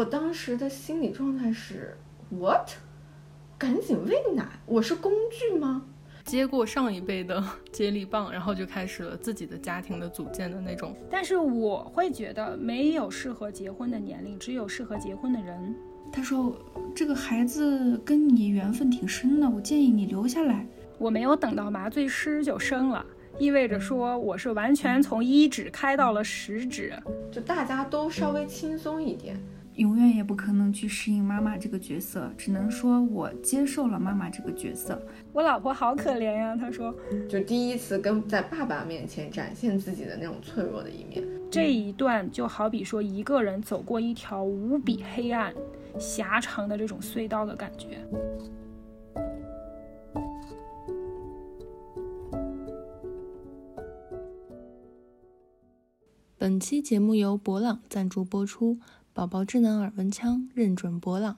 我当时的心理状态是 what？赶紧喂奶，我是工具吗？接过上一辈的 接力棒，然后就开始了自己的家庭的组建的那种。但是我会觉得没有适合结婚的年龄，只有适合结婚的人。他说：“这个孩子跟你缘分挺深的，我建议你留下来。”我没有等到麻醉师就生了，意味着说我是完全从一指开到了十指，就大家都稍微轻松一点。永远也不可能去适应妈妈这个角色，只能说我接受了妈妈这个角色。我老婆好可怜呀，她说，就第一次跟在爸爸面前展现自己的那种脆弱的一面。这一段就好比说一个人走过一条无比黑暗、狭长的这种隧道的感觉。本期节目由博朗赞助播出。宝宝智能耳温枪，认准博朗。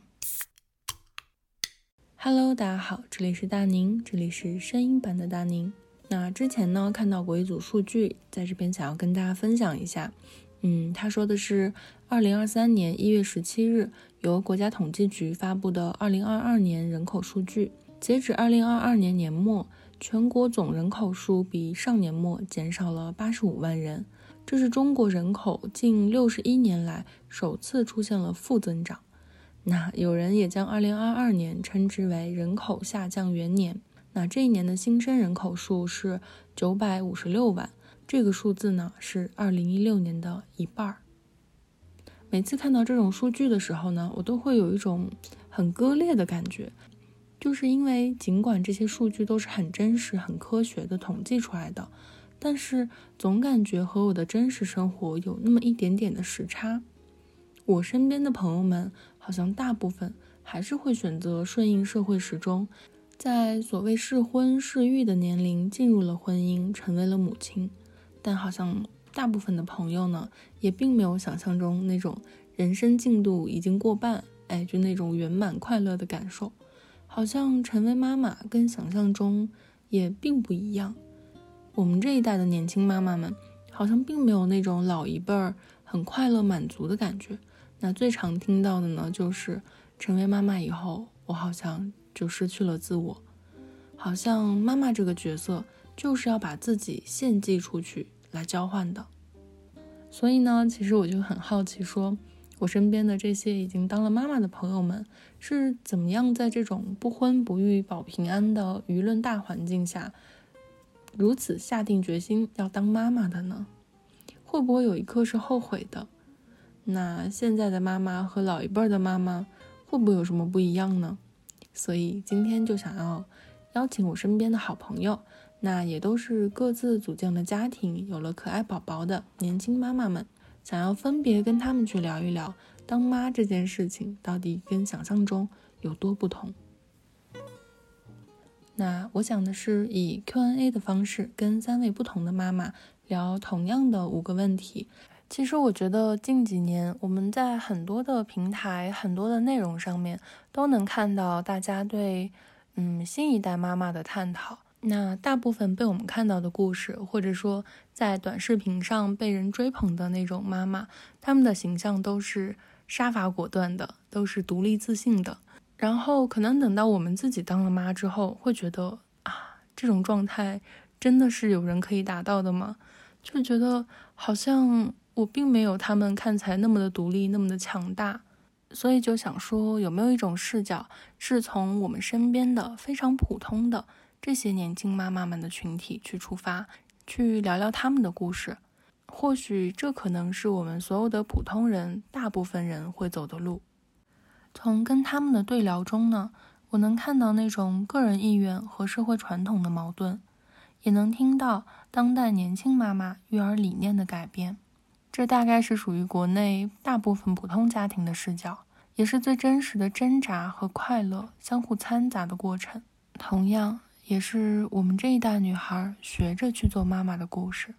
Hello，大家好，这里是大宁，这里是声音版的大宁。那之前呢，看到过一组数据，在这边想要跟大家分享一下。嗯，他说的是，二零二三年一月十七日，由国家统计局发布的二零二二年人口数据，截止二零二二年年末，全国总人口数比上年末减少了八十五万人。这是中国人口近六十一年来首次出现了负增长。那有人也将二零二二年称之为人口下降元年。那这一年的新生人口数是九百五十六万，这个数字呢是二零一六年的一半儿。每次看到这种数据的时候呢，我都会有一种很割裂的感觉，就是因为尽管这些数据都是很真实、很科学的统计出来的。但是总感觉和我的真实生活有那么一点点的时差。我身边的朋友们好像大部分还是会选择顺应社会时钟，在所谓适婚适育的年龄进入了婚姻，成为了母亲。但好像大部分的朋友呢，也并没有想象中那种人生进度已经过半，哎，就那种圆满快乐的感受。好像成为妈妈跟想象中也并不一样。我们这一代的年轻妈妈们，好像并没有那种老一辈儿很快乐满足的感觉。那最常听到的呢，就是成为妈妈以后，我好像就失去了自我，好像妈妈这个角色就是要把自己献祭出去来交换的。所以呢，其实我就很好奇，说我身边的这些已经当了妈妈的朋友们，是怎么样在这种不婚不育保平安的舆论大环境下。如此下定决心要当妈妈的呢，会不会有一刻是后悔的？那现在的妈妈和老一辈的妈妈会不会有什么不一样呢？所以今天就想要邀请我身边的好朋友，那也都是各自组建了家庭、有了可爱宝宝的年轻妈妈们，想要分别跟他们去聊一聊当妈这件事情到底跟想象中有多不同。那我想的是以 Q&A 的方式跟三位不同的妈妈聊同样的五个问题。其实我觉得近几年我们在很多的平台、很多的内容上面都能看到大家对嗯新一代妈妈的探讨。那大部分被我们看到的故事，或者说在短视频上被人追捧的那种妈妈，她们的形象都是杀伐果断的，都是独立自信的。然后可能等到我们自己当了妈之后，会觉得啊，这种状态真的是有人可以达到的吗？就觉得好像我并没有他们看起来那么的独立，那么的强大，所以就想说，有没有一种视角，是从我们身边的非常普通的这些年轻妈妈们的群体去出发，去聊聊他们的故事？或许这可能是我们所有的普通人，大部分人会走的路。从跟他们的对聊中呢，我能看到那种个人意愿和社会传统的矛盾，也能听到当代年轻妈妈育儿理念的改变。这大概是属于国内大部分普通家庭的视角，也是最真实的挣扎和快乐相互掺杂的过程。同样，也是我们这一代女孩学着去做妈妈的故事。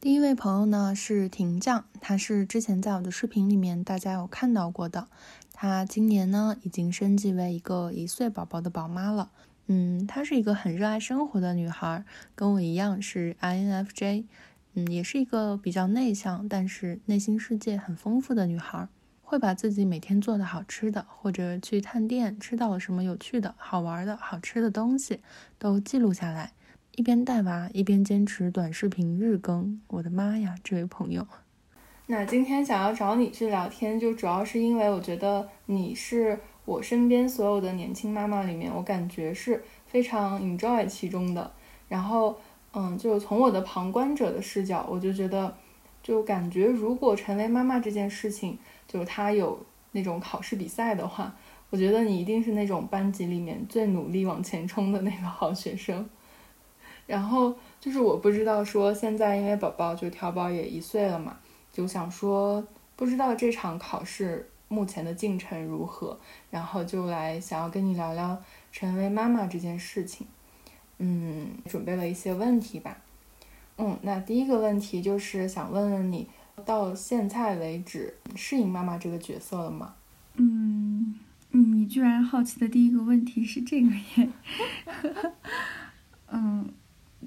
第一位朋友呢是婷酱，她是之前在我的视频里面大家有看到过的。她今年呢已经升级为一个一岁宝宝的宝妈了。嗯，她是一个很热爱生活的女孩，跟我一样是 INFJ。嗯，也是一个比较内向，但是内心世界很丰富的女孩。会把自己每天做的好吃的，或者去探店吃到了什么有趣的、好玩的、好吃的东西，都记录下来，一边带娃一边坚持短视频日更。我的妈呀，这位朋友！那今天想要找你去聊天，就主要是因为我觉得你是我身边所有的年轻妈妈里面，我感觉是非常 enjoy 其中的。然后，嗯，就从我的旁观者的视角，我就觉得，就感觉如果成为妈妈这件事情。就是他有那种考试比赛的话，我觉得你一定是那种班级里面最努力往前冲的那个好学生。然后就是我不知道说现在因为宝宝就调宝也一岁了嘛，就想说不知道这场考试目前的进程如何，然后就来想要跟你聊聊成为妈妈这件事情。嗯，准备了一些问题吧。嗯，那第一个问题就是想问问你。到现在为止，适应妈妈这个角色了吗？嗯，你居然好奇的第一个问题是这个耶？嗯，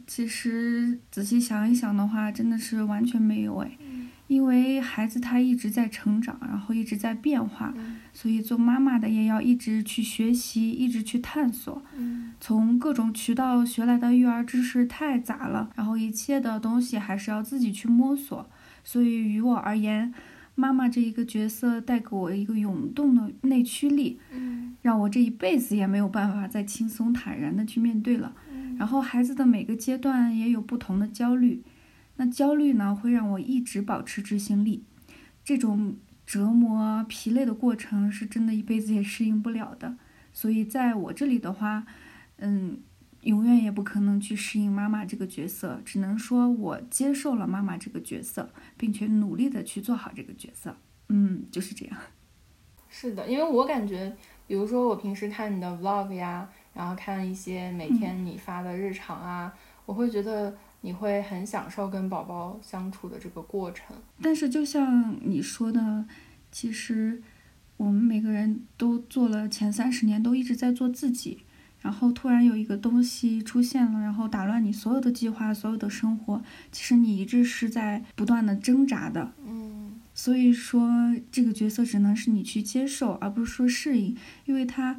其实仔细想一想的话，真的是完全没有哎，因为孩子他一直在成长，然后一直在变化，所以做妈妈的也要一直去学习，一直去探索。从各种渠道学来的育儿知识太杂了，然后一切的东西还是要自己去摸索。所以于我而言，妈妈这一个角色带给我一个涌动的内驱力，嗯，让我这一辈子也没有办法再轻松坦然的去面对了。然后孩子的每个阶段也有不同的焦虑，那焦虑呢会让我一直保持执行力，这种折磨疲累的过程是真的一辈子也适应不了的。所以在我这里的话，嗯。永远也不可能去适应妈妈这个角色，只能说我接受了妈妈这个角色，并且努力的去做好这个角色。嗯，就是这样。是的，因为我感觉，比如说我平时看你的 vlog 呀，然后看一些每天你发的日常啊，我会觉得你会很享受跟宝宝相处的这个过程。但是就像你说的，其实我们每个人都做了前三十年，都一直在做自己。然后突然有一个东西出现了，然后打乱你所有的计划、所有的生活。其实你一直是在不断的挣扎的，嗯。所以说这个角色只能是你去接受，而不是说适应，因为它。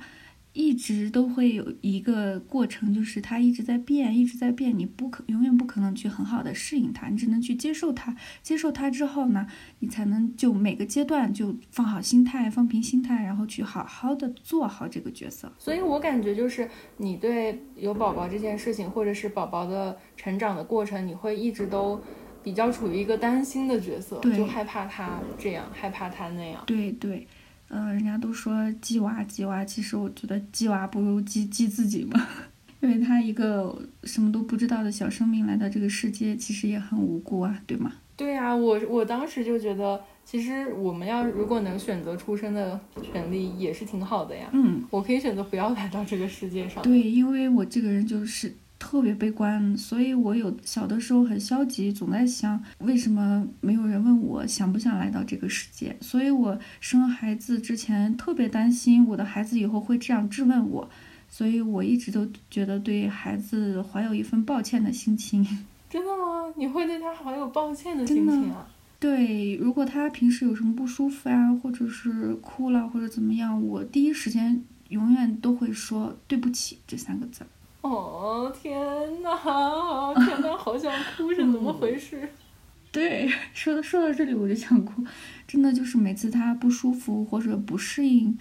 一直都会有一个过程，就是它一直在变，一直在变，你不可永远不可能去很好的适应它，你只能去接受它。接受它之后呢，你才能就每个阶段就放好心态，放平心态，然后去好好的做好这个角色。所以我感觉就是你对有宝宝这件事情，或者是宝宝的成长的过程，你会一直都比较处于一个担心的角色，就害怕他这样，害怕他那样。对对。嗯，人家都说鸡娃鸡娃，其实我觉得鸡娃不如鸡鸡自己嘛，因为他一个什么都不知道的小生命来到这个世界，其实也很无辜啊，对吗？对呀，我我当时就觉得，其实我们要如果能选择出生的权利，也是挺好的呀。嗯，我可以选择不要来到这个世界上。对，因为我这个人就是。特别悲观，所以我有小的时候很消极，总在想为什么没有人问我想不想来到这个世界。所以我生孩子之前特别担心我的孩子以后会这样质问我，所以我一直都觉得对孩子怀有一份抱歉的心情。真的吗？你会对他怀有抱歉的心情啊？对，如果他平时有什么不舒服啊，或者是哭了或者怎么样，我第一时间永远都会说对不起这三个字儿。哦天哪，天哪，好想哭，是怎么回事？对，说到说到这里我就想哭，真的就是每次他不舒服或者不适应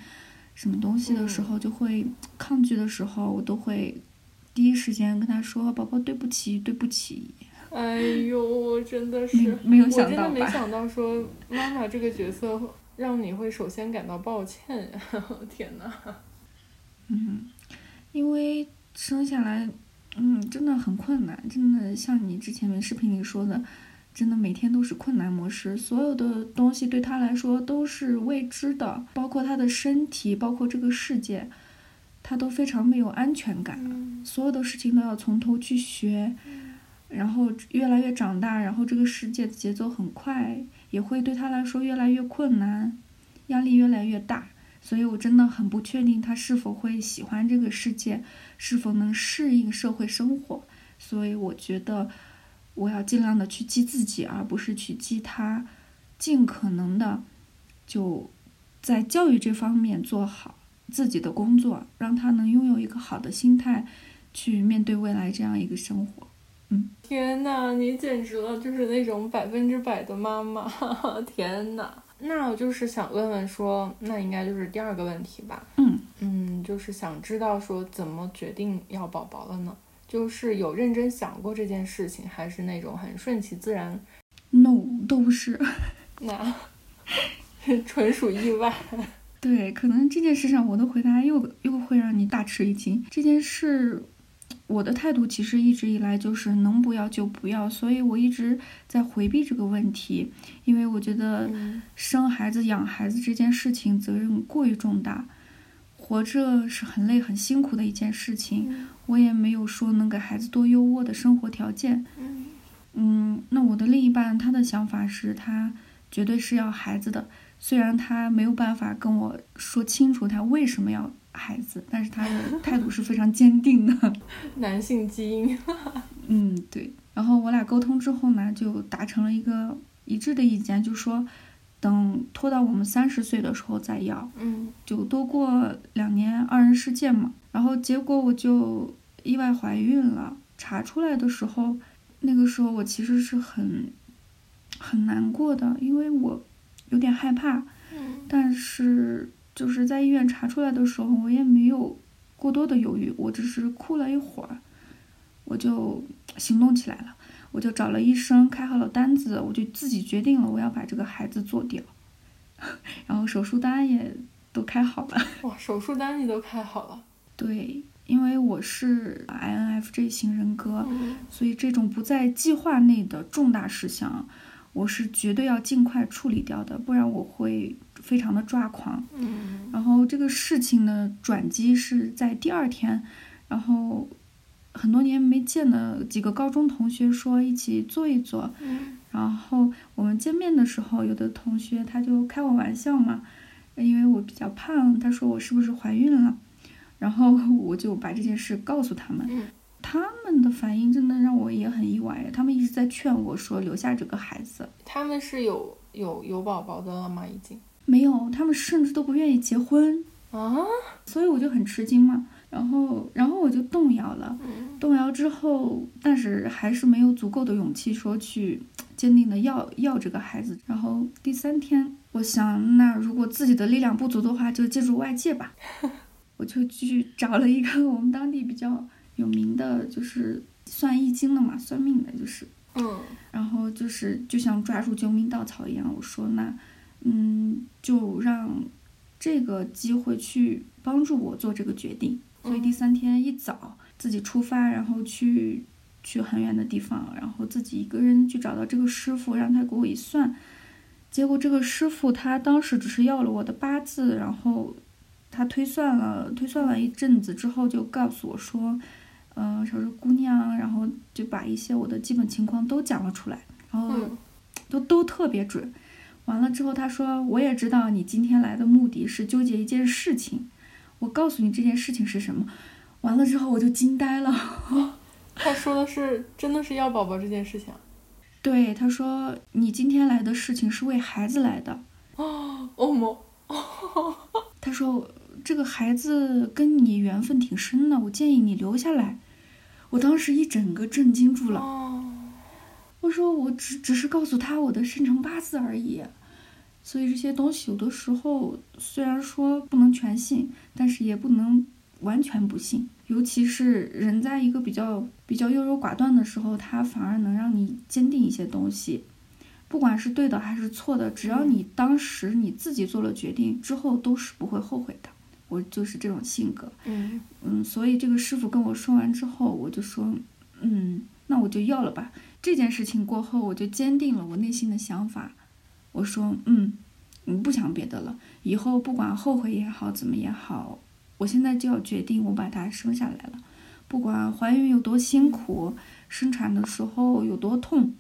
什么东西的时候，就会抗拒的时候，我都会第一时间跟他说：“宝宝，对不起，对不起。”哎呦，真的是没有想到我真的没想 到说妈妈这个角色让你会首先感到抱歉呀！天哪。嗯，因为。生下来，嗯，真的很困难，真的像你之前视频里说的，真的每天都是困难模式，所有的东西对他来说都是未知的，包括他的身体，包括这个世界，他都非常没有安全感，所有的事情都要从头去学，然后越来越长大，然后这个世界的节奏很快，也会对他来说越来越困难，压力越来越大。所以，我真的很不确定他是否会喜欢这个世界，是否能适应社会生活。所以，我觉得，我要尽量的去激自己，而不是去激他，尽可能的就在教育这方面做好自己的工作，让他能拥有一个好的心态去面对未来这样一个生活。嗯，天呐，你简直了，就是那种百分之百的妈妈！天呐，那我就是想问问说，那应该就是第二个问题吧？嗯嗯，就是想知道说怎么决定要宝宝了呢？就是有认真想过这件事情，还是那种很顺其自然，no 都不是，那 纯属意外。对，可能这件事上我的回答又又会让你大吃一惊。这件事。我的态度其实一直以来就是能不要就不要，所以我一直在回避这个问题，因为我觉得生孩子、养孩子这件事情责任过于重大，活着是很累、很辛苦的一件事情。我也没有说能给孩子多优渥的生活条件。嗯，那我的另一半他的想法是他绝对是要孩子的，虽然他没有办法跟我说清楚他为什么要。孩子，但是他的态度是非常坚定的，男性基因。嗯，对。然后我俩沟通之后呢，就达成了一个一致的意见，就说等拖到我们三十岁的时候再要。嗯，就多过两年二人世界嘛。然后结果我就意外怀孕了，查出来的时候，那个时候我其实是很很难过的，因为我有点害怕。嗯，但是。就是在医院查出来的时候，我也没有过多的犹豫，我只是哭了一会儿，我就行动起来了，我就找了医生，开好了单子，我就自己决定了我要把这个孩子做掉，然后手术单也都开好了。哇，手术单你都开好了？对，因为我是 INFJ 型人格，所以这种不在计划内的重大事项。我是绝对要尽快处理掉的，不然我会非常的抓狂。嗯，然后这个事情的转机是在第二天，然后很多年没见的几个高中同学说一起坐一坐。嗯，然后我们见面的时候，有的同学他就开我玩笑嘛，因为我比较胖，他说我是不是怀孕了，然后 我就把这件事告诉他们。嗯。他们的反应真的让我也很意外，他们一直在劝我说留下这个孩子。他们是有有有宝宝的了吗？已经没有，他们甚至都不愿意结婚啊！所以我就很吃惊嘛，然后然后我就动摇了。动摇之后，但是还是没有足够的勇气说去坚定的要要这个孩子。然后第三天，我想那如果自己的力量不足的话，就借助外界吧。我就去找了一个我们当地比较。有名的就是算易经的嘛，算命的就是，嗯，然后就是就像抓住救命稻草一样，我说那，嗯，就让这个机会去帮助我做这个决定。所以第三天一早自己出发，然后去去很远的地方，然后自己一个人去找到这个师傅，让他给我一算。结果这个师傅他当时只是要了我的八字，然后他推算了推算了一阵子之后，就告诉我说。嗯，说是姑娘，然后就把一些我的基本情况都讲了出来，然后都都特别准。完了之后，他说我也知道你今天来的目的是纠结一件事情，我告诉你这件事情是什么。完了之后我就惊呆了。他说的是真的是要宝宝这件事情？对，他说你今天来的事情是为孩子来的。哦，欧某。他说。这个孩子跟你缘分挺深的，我建议你留下来。我当时一整个震惊住了。我说我只只是告诉他我的生辰八字而已，所以这些东西有的时候虽然说不能全信，但是也不能完全不信。尤其是人在一个比较比较优柔寡断的时候，他反而能让你坚定一些东西。不管是对的还是错的，只要你当时你自己做了决定，之后都是不会后悔的。我就是这种性格，嗯嗯，所以这个师傅跟我说完之后，我就说，嗯，那我就要了吧。这件事情过后，我就坚定了我内心的想法。我说，嗯，我不想别的了，以后不管后悔也好，怎么也好，我现在就要决定，我把它生下来了。不管怀孕有多辛苦，生产的时候有多痛，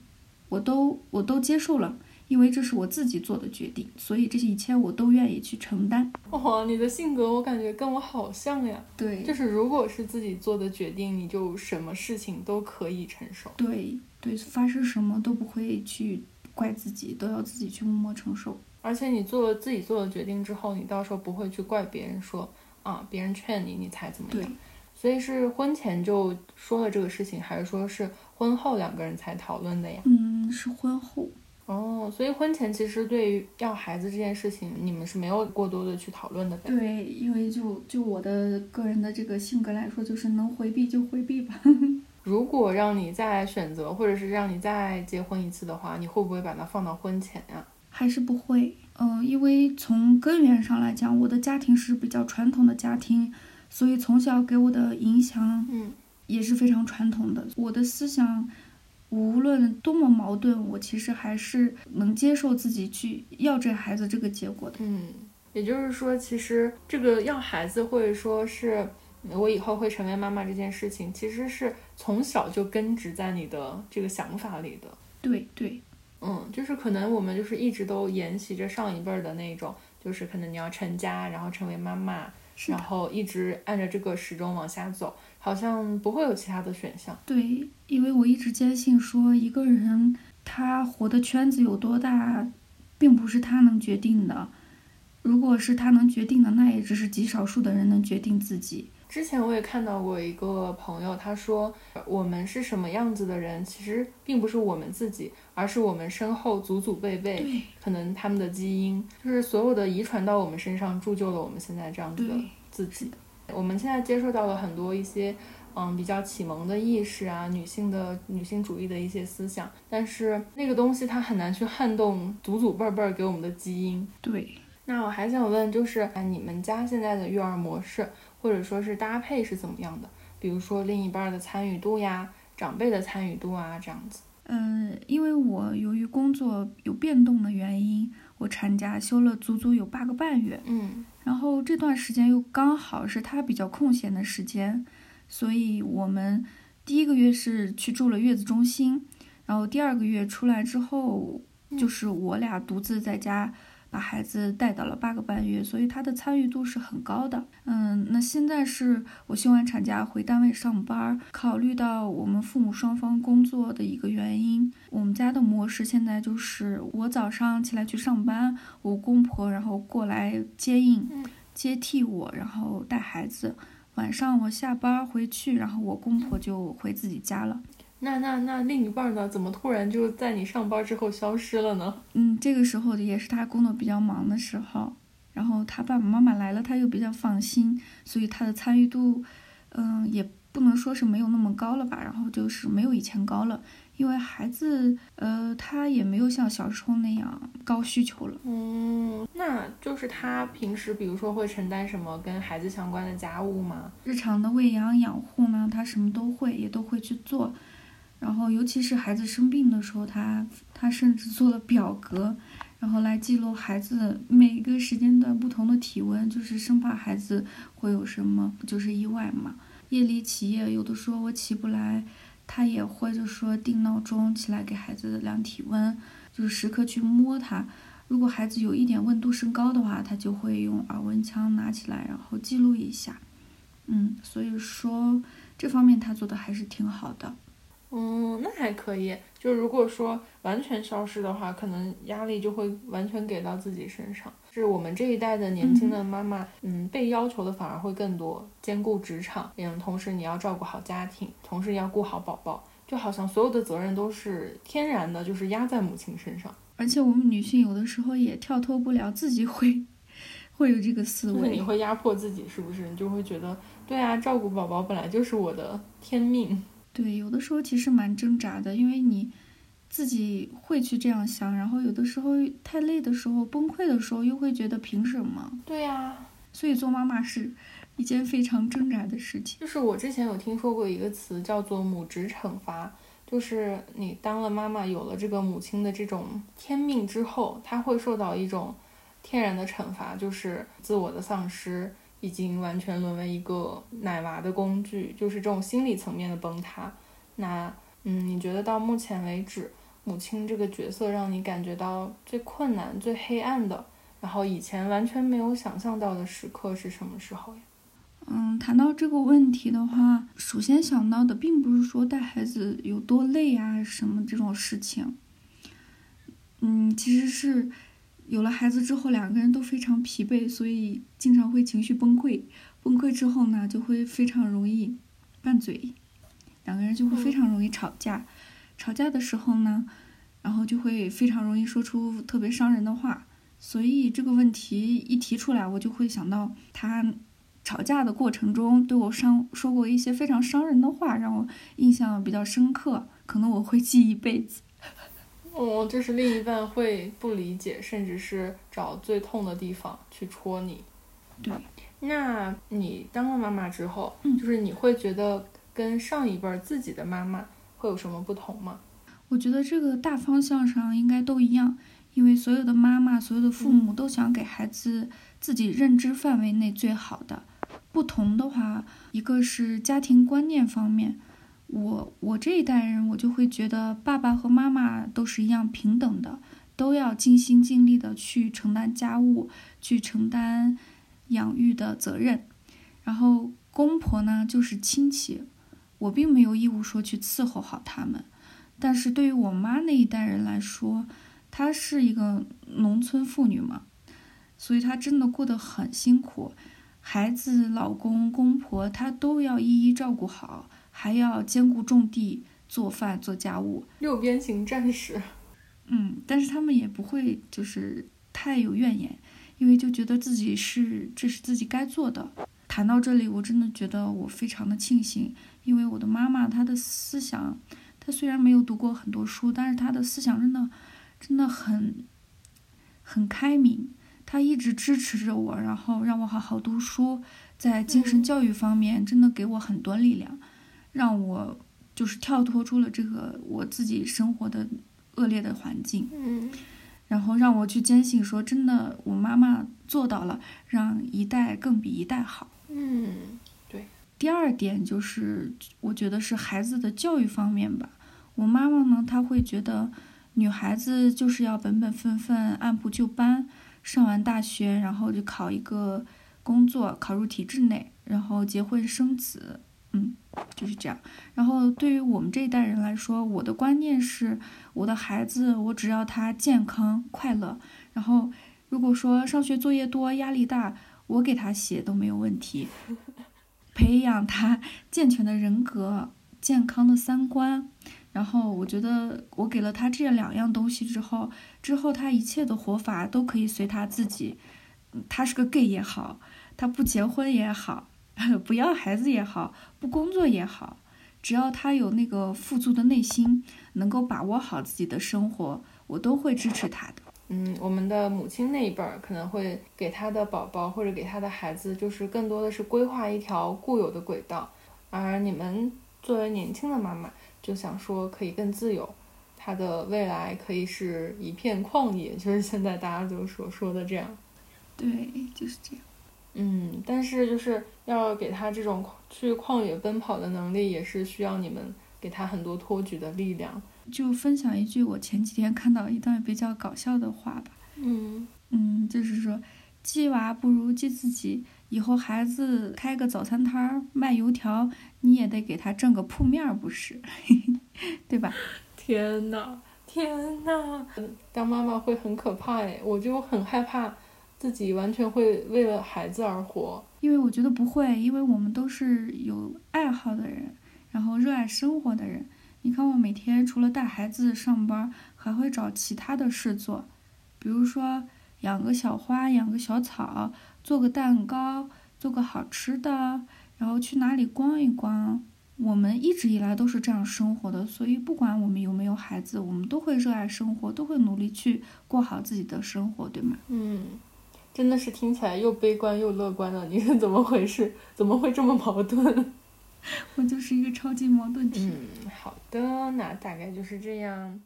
我都我都接受了，因为这是我自己做的决定，所以这些一切我都愿意去承担。哇，你的性格我感觉跟我好像呀。对，就是如果是自己做的决定，你就什么事情都可以承受。对对，发生什么都不会去怪自己，都要自己去默默承受。而且你做了自己做的决定之后，你到时候不会去怪别人说啊，别人劝你，你才怎么样。所以是婚前就说了这个事情，还是说是婚后两个人才讨论的呀？嗯，是婚后。哦，所以婚前其实对于要孩子这件事情，你们是没有过多的去讨论的。对，因为就就我的个人的这个性格来说，就是能回避就回避吧。如果让你再选择，或者是让你再结婚一次的话，你会不会把它放到婚前呀？还是不会。嗯，因为从根源上来讲，我的家庭是比较传统的家庭。所以从小给我的影响，嗯，也是非常传统的。我的思想无论多么矛盾，我其实还是能接受自己去要这孩子这个结果的。嗯，也就是说，其实这个要孩子，或者说是我以后会成为妈妈这件事情，其实是从小就根植在你的这个想法里的。对对，嗯，就是可能我们就是一直都沿袭着上一辈儿的那种，就是可能你要成家，然后成为妈妈。然后一直按照这个时钟往下走，好像不会有其他的选项。对，因为我一直坚信说，一个人他活的圈子有多大，并不是他能决定的。如果是他能决定的，那也只是极少数的人能决定自己。之前我也看到过一个朋友，他说我们是什么样子的人，其实并不是我们自己，而是我们身后祖祖辈辈，可能他们的基因，就是所有的遗传到我们身上，铸就了我们现在这样子的自己。我们现在接受到了很多一些，嗯，比较启蒙的意识啊，女性的女性主义的一些思想，但是那个东西它很难去撼动祖祖辈辈给我们的基因。对。那我还想问，就是你们家现在的育儿模式？或者说是搭配是怎么样的？比如说另一半的参与度呀，长辈的参与度啊，这样子。嗯，因为我由于工作有变动的原因，我产假休了足足有八个半月。嗯，然后这段时间又刚好是他比较空闲的时间，所以我们第一个月是去住了月子中心，然后第二个月出来之后，就是我俩独自在家。把孩子带到了八个半月，所以他的参与度是很高的。嗯，那现在是我休完产假回单位上班，考虑到我们父母双方工作的一个原因，我们家的模式现在就是我早上起来去上班，我公婆然后过来接应、接替我，然后带孩子。晚上我下班回去，然后我公婆就回自己家了。那那那另一半呢？怎么突然就在你上班之后消失了呢？嗯，这个时候也是他工作比较忙的时候，然后他爸爸妈妈来了，他又比较放心，所以他的参与度，嗯，也不能说是没有那么高了吧。然后就是没有以前高了，因为孩子，呃，他也没有像小时候那样高需求了。嗯，那就是他平时比如说会承担什么跟孩子相关的家务吗？日常的喂养养护呢，他什么都会，也都会去做。然后，尤其是孩子生病的时候，他他甚至做了表格，然后来记录孩子每个时间段不同的体温，就是生怕孩子会有什么就是意外嘛。夜里起夜，有的时候我起不来，他也会就说定闹钟起来给孩子量体温，就是时刻去摸他。如果孩子有一点温度升高的话，他就会用耳温枪拿起来，然后记录一下。嗯，所以说这方面他做的还是挺好的。嗯，那还可以。就如果说完全消失的话，可能压力就会完全给到自己身上。是我们这一代的年轻的妈妈，嗯，被要求的反而会更多，兼顾职场，嗯，同时你要照顾好家庭，同时要顾好宝宝，就好像所有的责任都是天然的，就是压在母亲身上。而且我们女性有的时候也跳脱不了，自己会 会有这个思维。你会压迫自己，是不是？你就会觉得，对啊，照顾宝宝本来就是我的天命。对，有的时候其实蛮挣扎的，因为你自己会去这样想，然后有的时候太累的时候、崩溃的时候，又会觉得凭什么？对呀，所以做妈妈是一件非常挣扎的事情。就是我之前有听说过一个词叫做“母职惩罚”，就是你当了妈妈，有了这个母亲的这种天命之后，她会受到一种天然的惩罚，就是自我的丧失。已经完全沦为一个奶娃的工具，就是这种心理层面的崩塌。那，嗯，你觉得到目前为止，母亲这个角色让你感觉到最困难、最黑暗的，然后以前完全没有想象到的时刻是什么时候呀？嗯，谈到这个问题的话，首先想到的并不是说带孩子有多累啊什么这种事情。嗯，其实是有了孩子之后，两个人都非常疲惫，所以经常会情绪崩溃。崩溃之后呢，就会非常容易拌嘴，两个人就会非常容易吵架。吵架的时候呢，然后就会非常容易说出特别伤人的话，所以这个问题一提出来，我就会想到他吵架的过程中对我伤说过一些非常伤人的话，让我印象比较深刻，可能我会记一辈子。哦，就是另一半会不理解，甚至是找最痛的地方去戳你。对，那你当了妈妈之后，嗯就是你会觉得跟上一辈儿自己的妈妈会有什么不同吗？我觉得这个大方向上应该都一样，因为所有的妈妈、所有的父母都想给孩子自己认知范围内最好的。不同的话，一个是家庭观念方面，我我这一代人，我就会觉得爸爸和妈妈都是一样平等的，都要尽心尽力的去承担家务，去承担养育的责任。然后公婆呢，就是亲戚，我并没有义务说去伺候好他们。但是对于我妈那一代人来说，她是一个农村妇女嘛，所以她真的过得很辛苦，孩子、老公、公婆她都要一一照顾好，还要兼顾种地、做饭、做家务。六边形战士。嗯，但是他们也不会就是太有怨言，因为就觉得自己是这是自己该做的。谈到这里，我真的觉得我非常的庆幸，因为我的妈妈她的思想，她虽然没有读过很多书，但是她的思想真的真的很很开明，她一直支持着我，然后让我好好读书，在精神教育方面真的给我很多力量，让我就是跳脱出了这个我自己生活的恶劣的环境。嗯然后让我去坚信说，真的，我妈妈做到了，让一代更比一代好。嗯对第二点就是，我觉得是孩子的教育方面吧。我妈妈呢，她会觉得女孩子就是要本本分分、按部就班，上完大学，然后就考一个工作，考入体制内，然后结婚生子，嗯，就是这样。然后对于我们这一代人来说，我的观念是，我的孩子，我只要他健康快乐，然后如果说上学作业多、压力大，我给他写都没有问题。培养他健全的人格、健康的三观，然后我觉得我给了他这两样东西之后，之后他一切的活法都可以随他自己。嗯他是个 gay 也好，他不结婚也好，不要孩子也好，不工作也好，只要他有那个富足的内心，能够把握好自己的生活，我都会支持他的。嗯，我们的母亲那一辈儿可能会给他的宝宝或者给他的孩子，就是更多的是规划一条固有的轨道，而你们作为年轻的妈妈，就想说可以更自由，他的未来可以是一片旷野，就是现在大家都所说的这样。对，就是这样。嗯，但是就是要给他这种去旷野奔跑的能力，也是需要你们给他很多托举的力量。就分享一句我前几天看到一段比较搞笑的话吧。嗯嗯，就是说，鸡娃不如鸡自己。以后孩子开个早餐摊儿卖油条，你也得给他挣个铺面儿，不是？对吧？天呐，天呐！当妈妈会很可怕哎，我就很害怕自己完全会为了孩子而活。因为我觉得不会，因为我们都是有爱好的人，然后热爱生活的人。你看，我每天除了带孩子上班，还会找其他的事做，比如说养个小花，养个小草，做个蛋糕，做个好吃的，然后去哪里逛一逛。我们一直以来都是这样生活的，所以不管我们有没有孩子，我们都会热爱生活，都会努力去过好自己的生活，对吗？嗯，真的是听起来又悲观又乐观的，你是怎么回事？怎么会这么矛盾？我就是一个超级矛盾体。嗯，好的，那大概就是这样。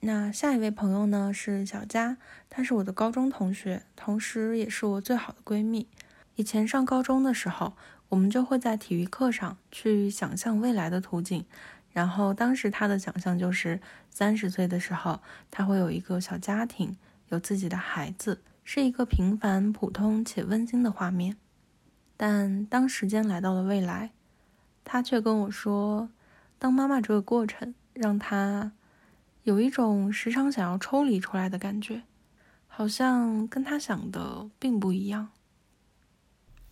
那下一位朋友呢是小佳，她是我的高中同学，同时也是我最好的闺蜜。以前上高中的时候，我们就会在体育课上去想象未来的图景，然后当时她的想象就是三十岁的时候，她会有一个小家庭，有自己的孩子，是一个平凡、普通且温馨的画面。但当时间来到了未来，他却跟我说，当妈妈这个过程让他有一种时常想要抽离出来的感觉，好像跟他想的并不一样。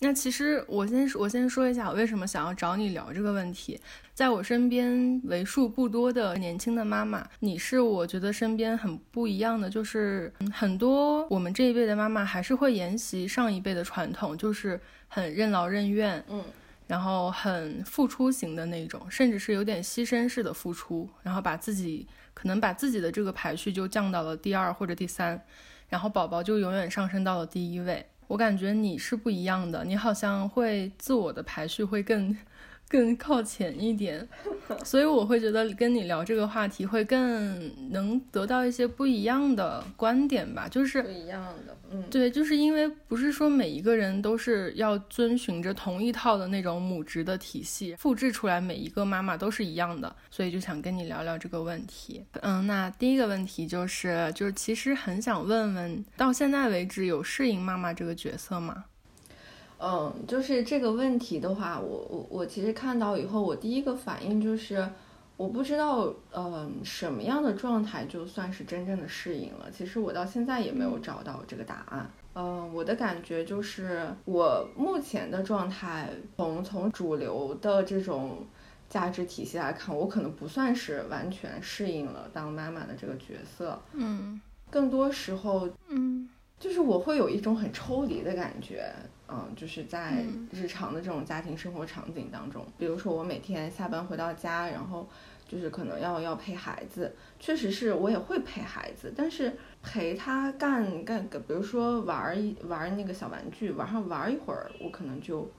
那其实我先我先说一下，我为什么想要找你聊这个问题。在我身边为数不多的年轻的妈妈，你是我觉得身边很不一样的，就是很多我们这一辈的妈妈还是会沿袭上一辈的传统，就是很任劳任怨，嗯，然后很付出型的那种，甚至是有点牺牲式的付出，然后把自己可能把自己的这个排序就降到了第二或者第三，然后宝宝就永远上升到了第一位。我感觉你是不一样的，你好像会自我的排序会更。更靠前一点，所以我会觉得跟你聊这个话题会更能得到一些不一样的观点吧，就是不一样的，嗯，对，就是因为不是说每一个人都是要遵循着同一套的那种母职的体系，复制出来每一个妈妈都是一样的，所以就想跟你聊聊这个问题。嗯，那第一个问题就是，就是其实很想问问，到现在为止有适应妈妈这个角色吗？嗯，就是这个问题的话，我我我其实看到以后，我第一个反应就是，我不知道，嗯，什么样的状态就算是真正的适应了。其实我到现在也没有找到这个答案。嗯，我的感觉就是，我目前的状态，从从主流的这种价值体系来看，我可能不算是完全适应了当妈妈的这个角色。嗯，更多时候，嗯，就是我会有一种很抽离的感觉。嗯，就是在日常的这种家庭生活场景当中，比如说我每天下班回到家，然后就是可能要要陪孩子，确实是我也会陪孩子，但是陪他干干个，比如说玩一玩那个小玩具，晚上玩一会儿，我可能就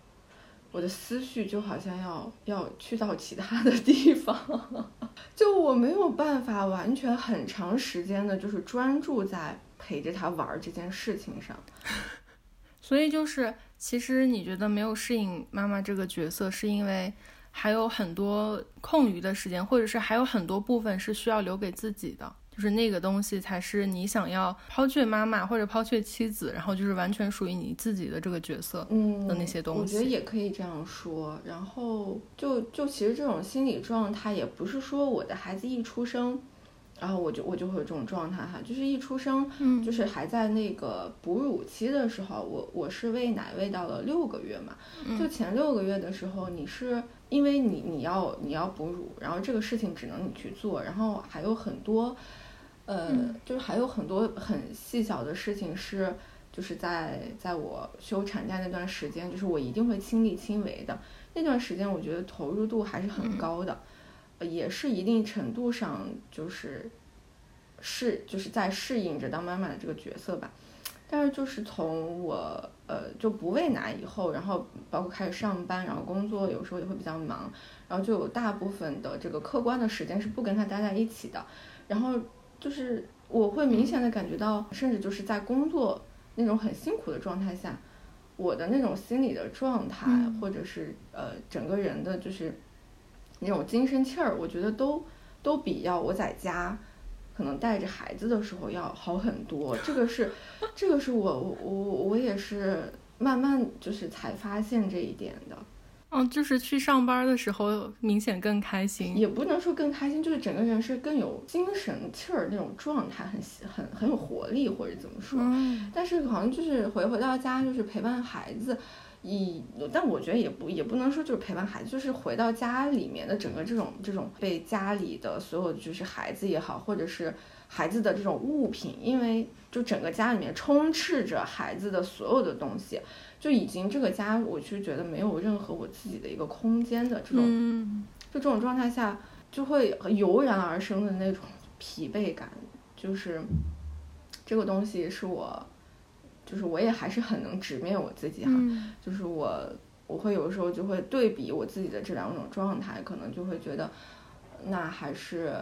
我的思绪就好像要要去到其他的地方，就我没有办法完全很长时间的，就是专注在陪着他玩这件事情上。所以就是，其实你觉得没有适应妈妈这个角色，是因为还有很多空余的时间，或者是还有很多部分是需要留给自己的，就是那个东西才是你想要抛却妈妈或者抛却妻子，然后就是完全属于你自己的这个角色的那些东西。我觉得也可以这样说。然后就就其实这种心理状态，也不是说我的孩子一出生。然后我就我就会有这种状态哈，就是一出生，就是还在那个哺乳期的时候，我我是喂奶喂到了六个月嘛，就前六个月的时候，你是因为你你要你要哺乳，然后这个事情只能你去做，然后还有很多，呃，就是还有很多很细小的事情是，就是在在我休产假那段时间，就是我一定会亲力亲为的，那段时间我觉得投入度还是很高的。也是一定程度上就是适就是在适应着当妈妈的这个角色吧，但是就是从我呃就不喂奶以后，然后包括开始上班，然后工作有时候也会比较忙，然后就有大部分的这个客观的时间是不跟他待在一起的，然后就是我会明显的感觉到，甚至就是在工作那种很辛苦的状态下，我的那种心理的状态，或者是呃整个人的就是。那种精神气儿，我觉得都都比要我在家，可能带着孩子的时候要好很多。这个是，这个是我我我也是慢慢就是才发现这一点的。嗯，就是去上班的时候明显更开心，也不能说更开心，就是整个人是更有精神气儿那种状态，很很很有活力或者怎么说。但是好像就是回回到家就是陪伴孩子。一，但我觉得也不也不能说就是陪伴孩子，就是回到家里面的整个这种这种被家里的所有就是孩子也好，或者是孩子的这种物品，因为就整个家里面充斥着孩子的所有的东西，就已经这个家，我是觉得没有任何我自己的一个空间的这种，就这种状态下，就会油然而生的那种疲惫感，就是这个东西是我。就是我也还是很能直面我自己哈，就是我我会有时候就会对比我自己的这两种状态，可能就会觉得，那还是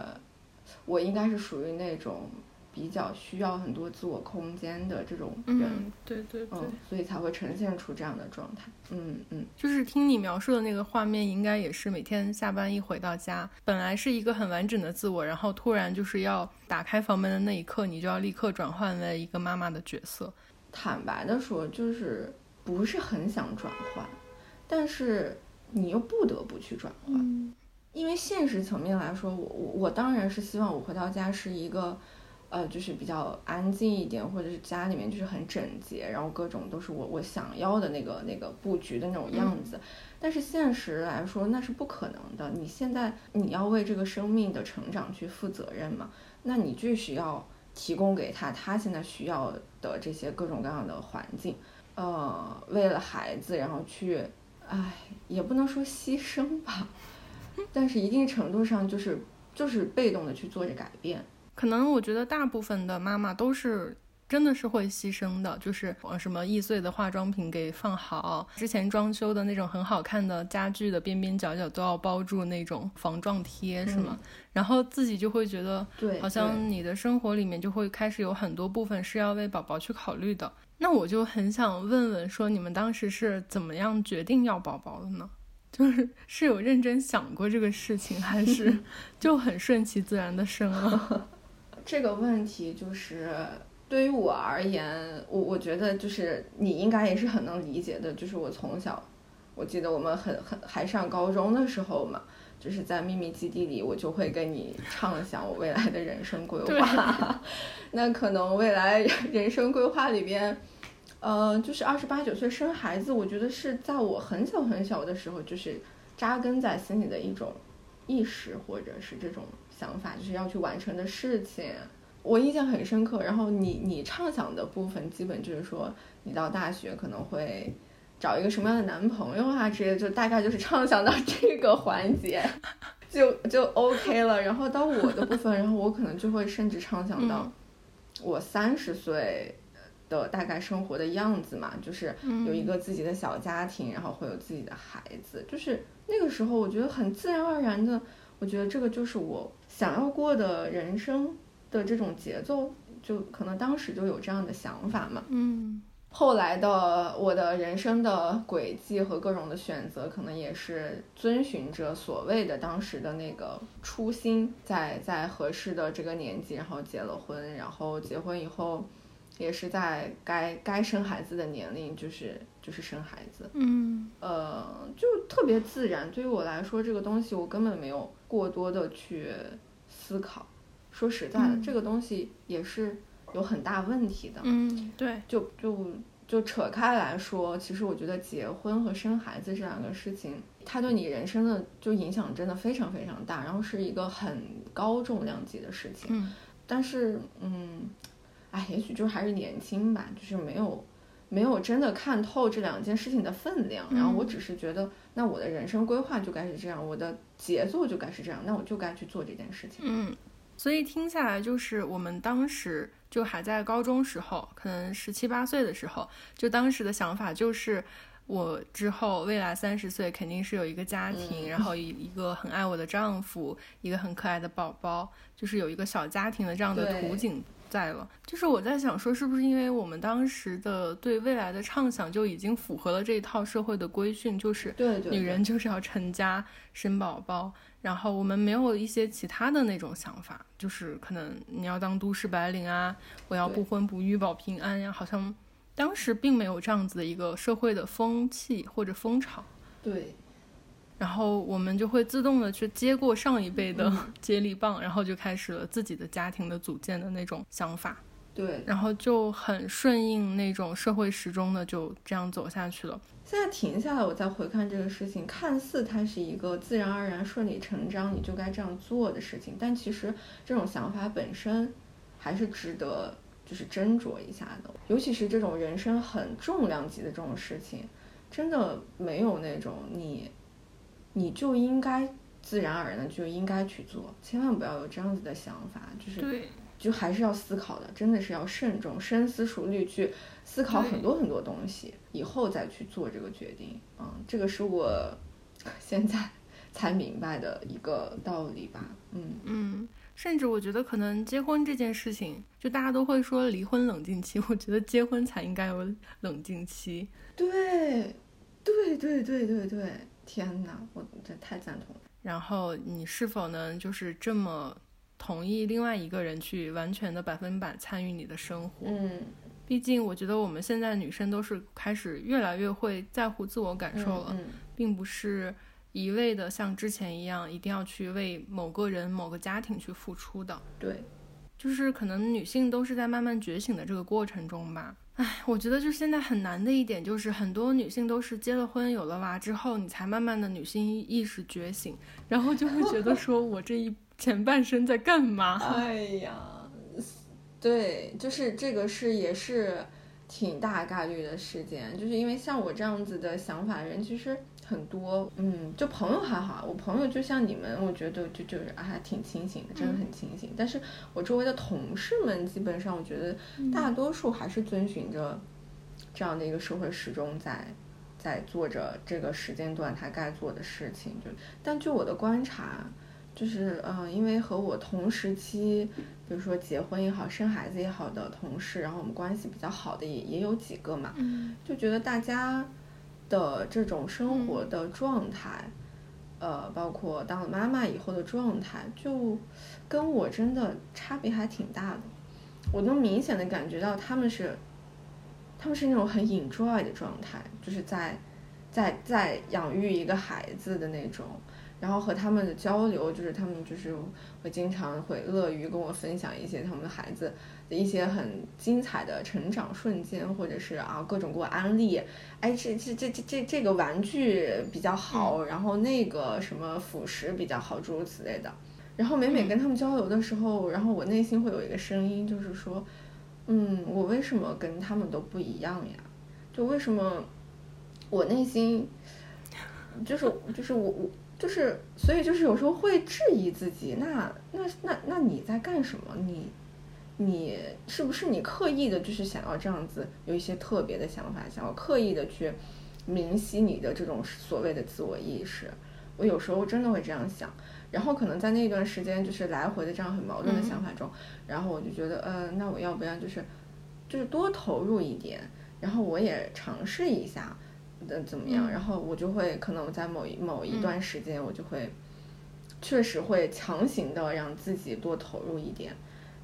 我应该是属于那种比较需要很多自我空间的这种人，嗯，对对对，所以才会呈现出这样的状态。嗯嗯，就是听你描述的那个画面，应该也是每天下班一回到家，本来是一个很完整的自我，然后突然就是要打开房门的那一刻，你就要立刻转换为一个妈妈的角色。坦白的说，就是不是很想转换，但是你又不得不去转换。因为现实层面来说，我我我当然是希望我回到家是一个，呃，就是比较安静一点，或者是家里面就是很整洁，然后各种都是我我想要的那个那个布局的那种样子。但是现实来说，那是不可能的。你现在你要为这个生命的成长去负责任嘛？那你就需要提供给他他现在需要的这些各种各样的环境，呃，为了孩子，然后去，唉，也不能说牺牲吧。但是一定程度上就是就是被动的去做着改变，可能我觉得大部分的妈妈都是真的是会牺牲的，就是呃什么易碎的化妆品给放好，之前装修的那种很好看的家具的边边角角都要包住那种防撞贴，是吗？然后自己就会觉得，对，好像你的生活里面就会开始有很多部分是要为宝宝去考虑的。那我就很想问问，说你们当时是怎么样决定要宝宝的呢？就是是有认真想过这个事情，还是 就很顺其自然的生了？这个问题就是对于我而言，我我觉得就是你应该也是很能理解的。就是我从小，我记得我们很很还上高中的时候嘛，就是在秘密基地里，我就会跟你畅想我未来的人生规划。那可能未来人生规划里边。呃，就是二十八九岁生孩子，我觉得是在我很小很小的时候，就是扎根在心里的一种意识，或者是这种想法，就是要去完成的事情。我印象很深刻。然后你你畅想的部分，基本就是说，你到大学可能会找一个什么样的男朋友啊，之类，就大概就是畅想到这个环节，就就 OK 了。然后到我的部分，然后我可能就会甚至畅想到我三十岁。的大概生活的样子嘛，就是有一个自己的小家庭，然后会有自己的孩子，就是那个时候我觉得很自然而然的，我觉得这个就是我想要过的人生的这种节奏，就可能当时就有这样的想法嘛。嗯，后来的我的人生的轨迹和各种的选择，可能也是遵循着所谓的当时的那个初心，在在合适的这个年纪，然后结了婚，然后结婚以后。也是在该该生孩子的年龄，就是就是生孩子，嗯，呃，就特别自然。对于我来说，这个东西我根本没有过多的去思考。说实在的，这个东西也是有很大问题的。嗯，对，就就就扯开来说，其实我觉得结婚和生孩子这两个事情，它对你人生的就影响真的非常非常大，然后是一个很高重量级的事情。嗯，但是，嗯。哎，也许就还是年轻吧，就是没有，没有真的看透这两件事情的分量。然后我只是觉得，那我的人生规划就该是这样，我的节奏就该是这样，那我就该去做这件事情。嗯，所以听下来，就是我们当时就还在高中时候，可能十七八岁的时候，就当时的想法就是，我之后未来三十岁肯定是有一个家庭，然后一一个很爱我的丈夫，一个很可爱的宝宝，就是有一个小家庭的这样的图景。在了，就是我在想说，是不是因为我们当时的对未来的畅想就已经符合了这一套社会的规训，就是女人就是要成家生宝宝，然后我们没有一些其他的那种想法，就是可能你要当都市白领啊，我要不婚不育保平安呀，好像当时并没有这样子的一个社会的风气或者风潮。对。然后我们就会自动的去接过上一辈的 接力棒，然后就开始了自己的家庭的组建的那种想法。对，然后就很顺应那种社会时钟的，就这样走下去了。现在停下来，我再回看这个事情，看似它是一个自然而然、顺理成章，你就该这样做的事情，但其实这种想法本身还是值得就是斟酌一下的。尤其是这种人生很重量级的这种事情，真的没有那种你。你就应该自然而然的就应该去做，千万不要有这样子的想法，就是就还是要思考的，真的是要慎重、深思熟虑去思考很多很多东西，以后再去做这个决定。嗯，这个是我现在才明白的一个道理吧。嗯嗯。甚至我觉得可能结婚这件事情，就大家都会说离婚冷静期，我觉得结婚才应该有冷静期。对，对对对对对，天哪，我这太赞同了。然后你是否能就是这么同意另外一个人去完全的百分百参与你的生活？嗯毕竟我觉得我们现在女生都是开始越来越会在乎自我感受了，嗯并不是一味的像之前一样一定要去为某个人、某个家庭去付出的。对，就是可能女性都是在慢慢觉醒的这个过程中吧。唉，我觉得就是现在很难的一点，就是很多女性都是结了婚、有了娃之后，你才慢慢的女性意识觉醒，然后就会觉得 说我这一前半生在干嘛？哎呀，对，就是这个是也是挺大概率的事件，就是因为像我这样子的想法的人其实很多，嗯，就朋友还好，我朋友就像你们，我觉得就就是啊还挺清醒的，真的很清醒。但是我周围的同事们，基本上我觉得大多数还是遵循着这样的一个社会时钟在。在做着这个时间段他该做的事情，就但据我的观察，就是嗯、呃因为和我同时期，比如说结婚也好、生孩子也好的同事，然后我们关系比较好的也也有几个嘛，嗯就觉得大家的这种生活的状态，呃，包括当了妈妈以后的状态，就跟我真的差别还挺大的。我能明显的感觉到他们是，他们是那种很 enjoy 的状态，就是在在在养育一个孩子的那种。然后和他们的交流，就是他们就是会经常会乐于跟我分享一些他们的孩子的一些很精彩的成长瞬间，或者是啊各种给我安利，哎这这这这这这个玩具比较好，然后那个什么辅食比较好，诸如此类的。然后每每跟他们交流的时候，然后我内心会有一个声音，就是说，嗯，我为什么跟他们都不一样呀？就为什么我内心就是就是我我就是，所以就是有时候会质疑自己，那那那那你在干什么？你你是不是你刻意的，就是想要这样子有一些特别的想法，想要刻意的去明晰你的这种所谓的自我意识？我有时候真的会这样想，然后可能在那段时间就是来回的这样很矛盾的想法中，然后我就觉得，呃，那我要不要就是就是多投入一点，然后我也尝试一下。的怎么样？然后我就会可能在某一某一段时间，我就会确实会强行的让自己多投入一点，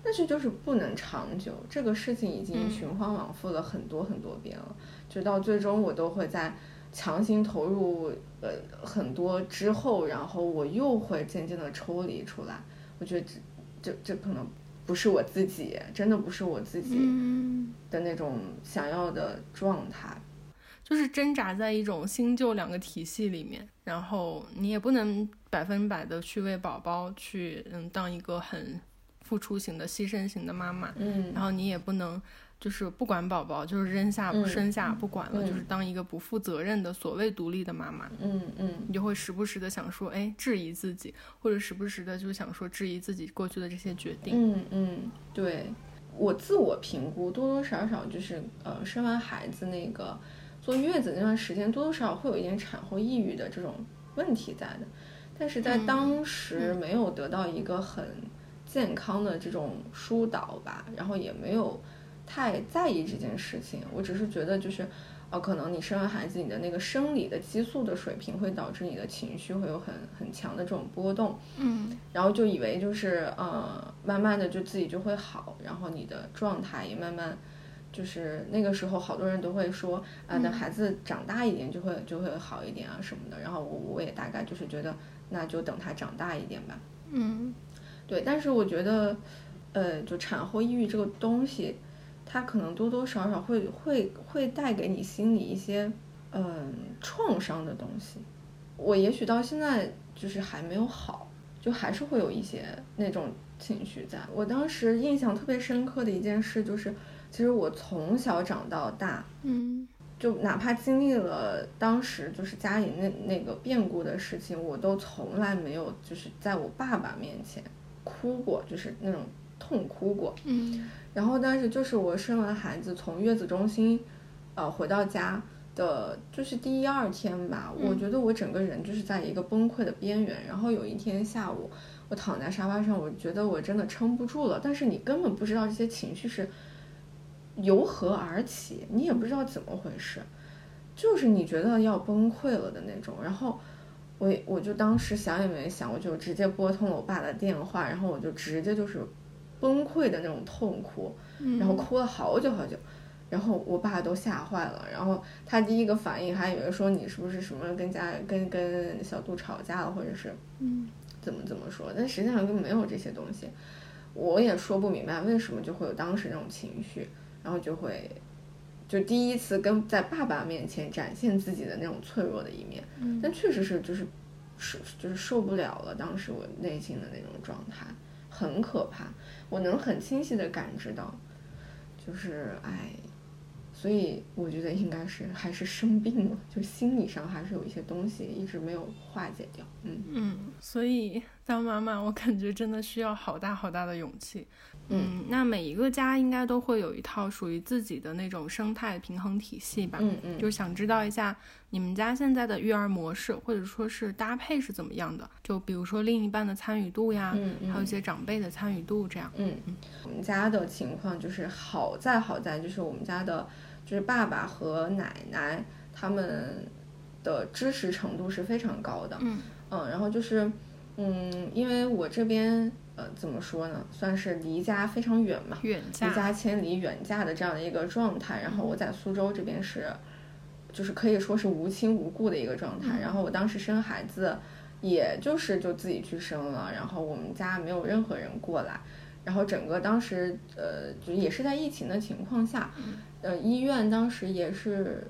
但是就是不能长久。这个事情已经循环往复了很多很多遍了，就到最终我都会在强行投入呃很多之后，然后我又会渐渐的抽离出来。我觉得这这这可能不是我自己，真的不是我自己嗯，的那种想要的状态。就是挣扎在一种新旧两个体系里面，然后你也不能百分百的去为宝宝去嗯当一个很付出型的、牺牲型的妈妈，嗯。然后你也不能就是不管宝宝，就是扔下嗯。生下不管了，嗯。就是当一个不负责任的所谓独立的妈妈，嗯嗯。你就会时不时的想说，哎，质疑自己，或者时不时的就想说质疑自己过去的这些决定。嗯嗯，对。我自我评估多多少少就是呃生完孩子那个坐月子那段时间，多多少少会有一点产后抑郁的这种问题在的，但是在嗯。当时没有得到一个很健康的这种疏导吧，然后也没有太在意这件事情，我只是觉得就是。呃，可能你生完孩子，你的那个生理的激素的水平会导致你的情绪会有很很强的这种波动，嗯然后就以为就是呃，慢慢的就自己就会好，然后你的状态也慢慢，就是那个时候好多人都会说啊，等孩子长大一点就会就会好一点啊什么的。然后我我也大概就是觉得，那就等他长大一点吧。嗯对，但是我觉得，呃，就产后抑郁这个东西，它可能多多少少会会会带给你心里一些嗯创伤的东西。我也许到现在就是还没有好，就还是会有一些那种情绪在。我当时印象特别深刻的一件事就是，其实我从小长到大，嗯就哪怕经历了当时就是家里那那个变故的事情，我都从来没有就是在我爸爸面前哭过，就是那种痛哭过。嗯然后，但是就是我生完孩子从月子中心，呃，回到家的，就是第一二天吧，我觉得我整个人就是在一个崩溃的边缘。然后有一天下午，我躺在沙发上，我觉得我真的撑不住了。但是你根本不知道这些情绪是由何而起，你也不知道怎么回事，就是你觉得要崩溃了的那种。然后我我就当时想也没想，我就直接拨通了我爸的电话，然后我就直接就是崩溃的那种痛哭，然后哭了好久好久。然后我爸都吓坏了，然后他第一个反应还以为说你是不是什么跟家跟跟小杜吵架了，或者是嗯怎么怎么说，但实际上根本没有这些东西，我也说不明白为什么就会有当时那种情绪，然后就会就第一次跟在爸爸面前展现自己的那种脆弱的一面，但确实是就是受就是受不了了，当时我内心的那种状态很可怕，我能很清晰的感知到，就是哎。所以我觉得应该是还是生病了，就心理上还是有一些东西一直没有化解掉。嗯嗯，所以当妈妈，我感觉真的需要好大好大的勇气。嗯，那每一个家应该都会有一套属于自己的那种生态平衡体系吧？嗯嗯，就想知道一下你们家现在的育儿模式或者说是搭配是怎么样的？就比如说另一半的参与度呀，嗯嗯还有一些长辈的参与度这样。嗯嗯，我们家的情况就是好在好在就是我们家的。就是爸爸和奶奶他们的支持程度是非常高的，嗯嗯，然后就是，嗯，因为我这边呃怎么说呢，算是离家非常远嘛，远嫁，离家千里远嫁的这样的一个状态。然后我在苏州这边是，就是可以说是无亲无故的一个状态。然后我当时生孩子，也就是就自己去生了，然后我们家没有任何人过来。然后整个当时呃就也是在疫情的情况下。呃，医院当时也是，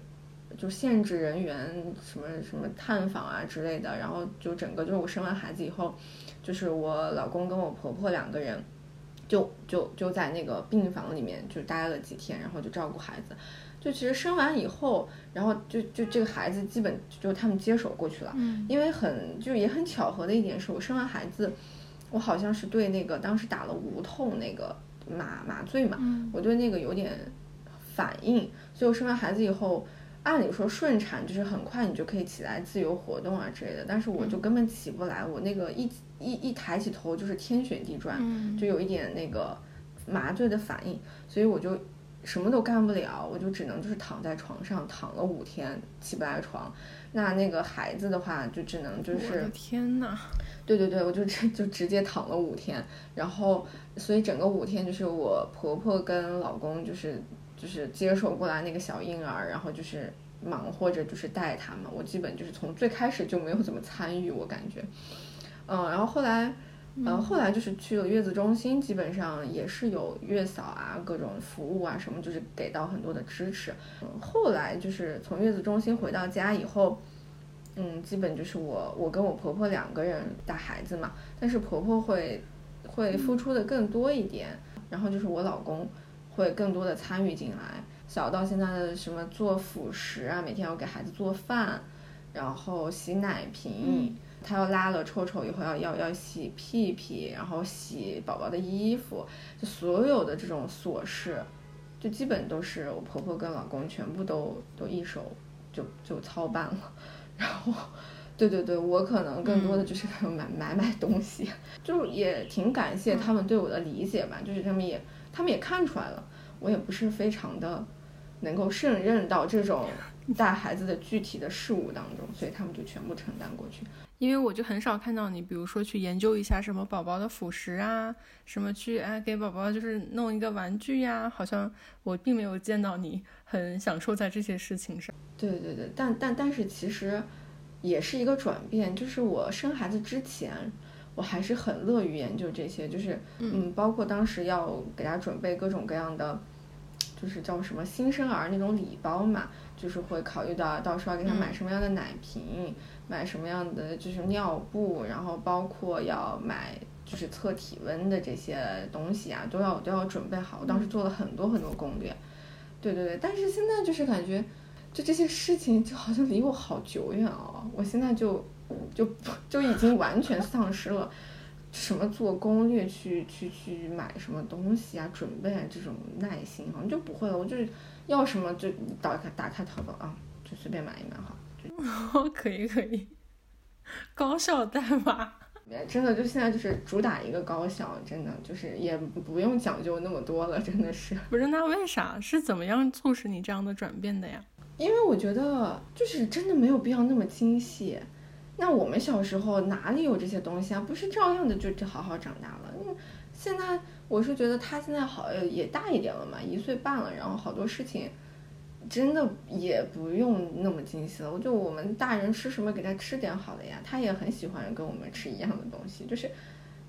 就限制人员什么什么探访啊之类的，然后就整个就是我生完孩子以后，就是我老公跟我婆婆两个人，就就就在那个病房里面就待了几天，然后就照顾孩子。就其实生完以后，然后就就这个孩子基本就他们接手过去了。嗯。因为很就也很巧合的一点是我生完孩子，我好像是对那个当时打了无痛那个麻麻醉嘛，我对那个有点。反应，所以我生完孩子以后，按理说顺产就是很快你就可以起来自由活动啊之类的，但是我就根本起不来，我那个一一一抬起头就是天旋地转，就有一点那个麻醉的反应，所以我就什么都干不了，我就只能就是躺在床上躺了五天起不来床，那那个孩子的话就只能就是天呐，对对对，我就直就直接躺了五天，然后所以整个五天就是我婆婆跟老公就是。就是接手过来那个小婴儿，然后就是忙活着，就是带他们。我基本就是从最开始就没有怎么参与，我感觉，嗯，然后后来，嗯，后来就是去了月子中心，基本上也是有月嫂啊，各种服务啊什么，就是给到很多的支持。后来就是从月子中心回到家以后，嗯，基本就是我我跟我婆婆两个人带孩子嘛，但是婆婆会会付出的更多一点，然后就是我老公。会更多的参与进来，小到现在的什么做辅食啊，每天要给孩子做饭，然后洗奶瓶，他要拉了臭臭以后要要要洗屁屁，然后洗宝宝的衣服，就所有的这种琐事，就基本都是我婆婆跟老公全部都都一手就就操办了，然后，对对对，我可能更多的就是买买买东西，就也挺感谢他们对我的理解吧，就是他们也。他们也看出来了，我也不是非常的能够胜任到这种 带孩子的具体的事物当中，所以他们就全部承担过去。因为我就很少看到你，比如说去研究一下什么宝宝的辅食啊，什么去哎给宝宝就是弄一个玩具呀，好像我并没有见到你很享受在这些事情上。对对对，但但但是其实也是一个转变，就是我生孩子之前。我还是很乐于研究这些，就是嗯，包括当时要给他准备各种各样的，就是叫什么新生儿那种礼包嘛，就是会考虑到到时候要给他买什么样的奶瓶，买什么样的就是尿布，然后包括要买就是测体温的这些东西啊，都要都要准备好。我当时做了很多很多攻略，对对对，但是现在就是感觉，就这些事情就好像离我好久远哦，我现在就。就就已经完全丧失了什么做攻略去去去买什么东西啊，准备啊这种耐心，好像就不会了。我就是要什么就打开打开淘宝啊，就随便买一买哈。可以可以，高效代码。真的就现在就是主打一个高效，真的就是也不用讲究那么多了，真的是。不是那为啥？是怎么样促使你这样的转变的呀？因为我觉得就是真的没有必要那么精细。那我们小时候哪里有这些东西啊？不是照样的就好好长大了？嗯，现在我是觉得他现在好也大一点了嘛，一岁半了，然后好多事情。真的也不用那么精细了，我就我们大人吃什么给他吃点好的呀，他也很喜欢跟我们吃一样的东西，就是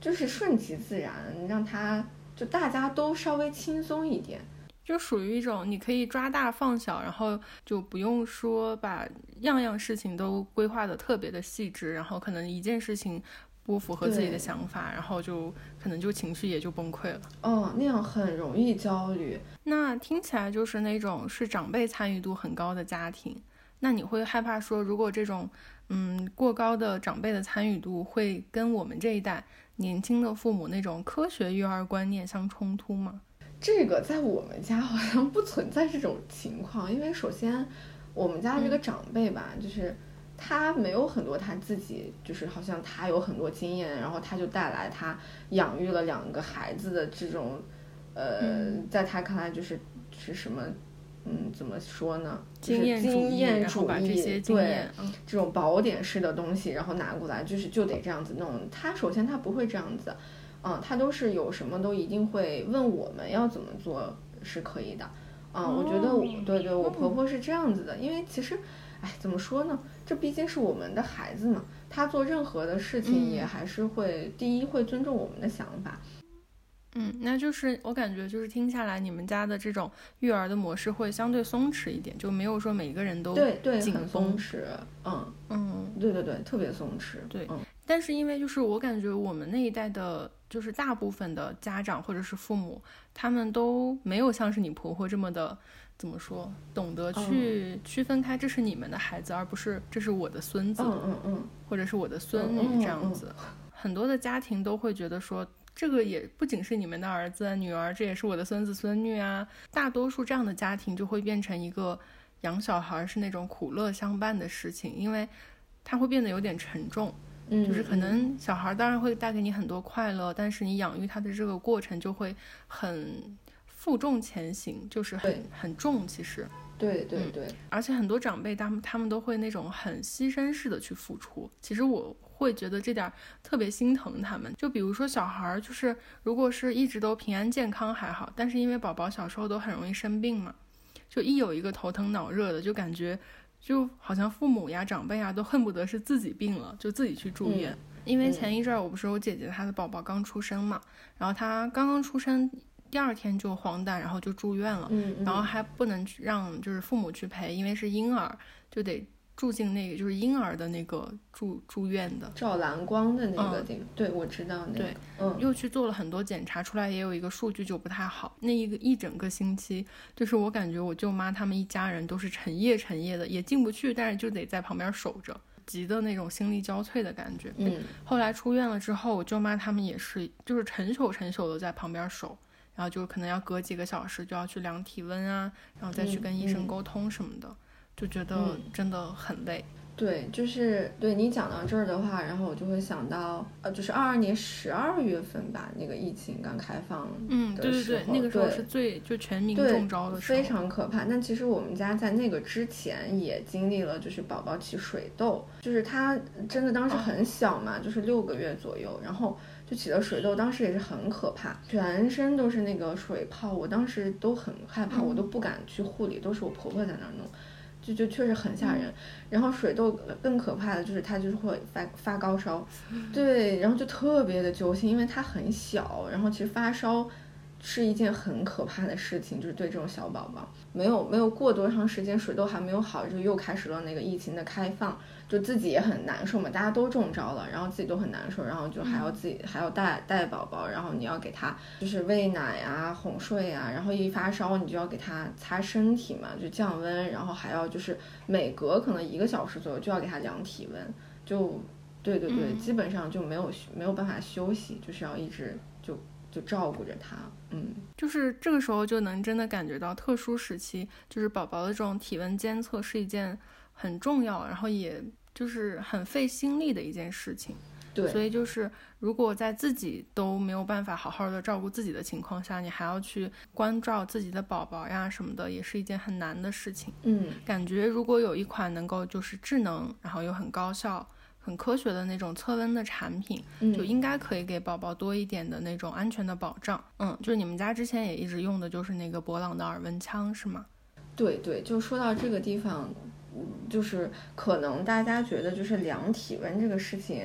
就是顺其自然，让他就大家都稍微轻松一点，就属于一种你可以抓大放小，然后就不用说把样样事情都规划的特别的细致，然后可能一件事情。不符合自己的想法，然后就可能就情绪也就崩溃了。哦，那样很容易焦虑。那听起来就是那种是长辈参与度很高的家庭。那你会害怕说，如果这种嗯过高的长辈的参与度会跟我们这一代年轻的父母那种科学育儿观念相冲突吗？这个在我们家好像不存在这种情况，因为首先我们家这个长辈吧，就是。他没有很多他自己，就是好像他有很多经验，然后他就带来他养育了两个孩子的这种，呃，在他看来就是是什么，嗯，怎么说呢？经验主义，然后把这些经验，这种宝典式的东西，然后拿过来，就是就得这样子弄。他首先他不会这样子，嗯，他都是有什么都一定会问我们要怎么做是可以的，嗯，我觉得我对对，我婆婆是这样子的，因为其实。哎，怎么说呢？这毕竟是我们的孩子嘛，他做任何的事情也还是会第一会尊重我们的想法。嗯，那就是我感觉就是听下来，你们家的这种育儿的模式会相对松弛一点，就没有说每一个人都对对很松弛。嗯嗯，对对对，特别松弛。对，但是因为就是我感觉我们那一代的，就是大部分的家长或者是父母，他们都没有像是你婆婆这么的。怎么说？懂得去区分开，这是你们的孩子，而不是这是我的孙子，嗯嗯嗯，或者是我的孙女这样子。很多的家庭都会觉得说，这个也不仅是你们的儿子女儿，这也是我的孙子孙女啊。大多数这样的家庭就会变成一个养小孩是那种苦乐相伴的事情，因为它会变得有点沉重。嗯，就是可能小孩当然会带给你很多快乐，但是你养育他的这个过程就会很。负重前行就是很很重，其实，对对对，而且很多长辈他们他们都会那种很牺牲式的去付出，其实我会觉得这点特别心疼他们。就比如说小孩儿，就是如果是一直都平安健康还好，但是因为宝宝小时候都很容易生病嘛，就一有一个头疼脑热的，就感觉就好像父母呀长辈啊都恨不得是自己病了就自己去住院。因为前一阵儿我不是我姐姐她的宝宝刚出生嘛，然后她刚刚出生。第二天就黄疸，然后就住院了，然后还不能让就是父母去陪，因为是婴儿，就得住进那个就是婴儿的那个住住院的照蓝光的那个地方。对，我知道那个。对，嗯，又去做了很多检查，出来也有一个数据就不太好。那一个一整个星期，就是我感觉我舅妈他们一家人都是成夜成夜的，也进不去，但是就得在旁边守着，急的那种心力交瘁的感觉。嗯，后来出院了之后，我舅妈他们也是就是成宿成宿的在旁边守。然后就可能要隔几个小时就要去量体温啊，然后再去跟医生沟通什么的，就觉得真的很累。对，就是对你讲到这儿的话，然后我就会想到，呃，就是二二年十二月份吧，那个疫情刚开放嗯，对对对，那个时候是最就全民中招的时候，非常可怕。但其实我们家在那个之前也经历了，就是宝宝起水痘，就是他真的当时很小嘛，就是六个月左右，然后。就起了水痘，当时也是很可怕，全身都是那个水泡，我当时都很害怕，我都不敢去护理，都是我婆婆在那儿弄，就就确实很吓人。然后水痘更可怕的就是它就是会发发高烧，对，然后就特别的揪心，因为它很小，然后其实发烧是一件很可怕的事情，就是对这种小宝宝，没有没有过多长时间，水痘还没有好，就又开始了那个疫情的开放。就自己也很难受嘛，大家都中招了，然后自己都很难受，然后就还要自己还要带带宝宝，然后你要给他就是喂奶啊、哄睡啊，然后一发烧你就要给他擦身体嘛，就降温，然后还要就是每隔可能一个小时左右就要给他量体温，就对对对，基本上就没有没有办法休息，就是要一直就就照顾着他，嗯，就是这个时候就能真的感觉到特殊时期，就是宝宝的这种体温监测是一件很重要，然后也。就是很费心力的一件事情，对，所以就是如果在自己都没有办法好好的照顾自己的情况下，你还要去关照自己的宝宝呀什么的，也是一件很难的事情。嗯，感觉如果有一款能够就是智能，然后又很高效、很科学的那种测温的产品，就应该可以给宝宝多一点的那种安全的保障。嗯，就是你们家之前也一直用的就是那个博朗的耳温枪是吗？对对，就说到这个地方，就是可能大家觉得就是量体温这个事情。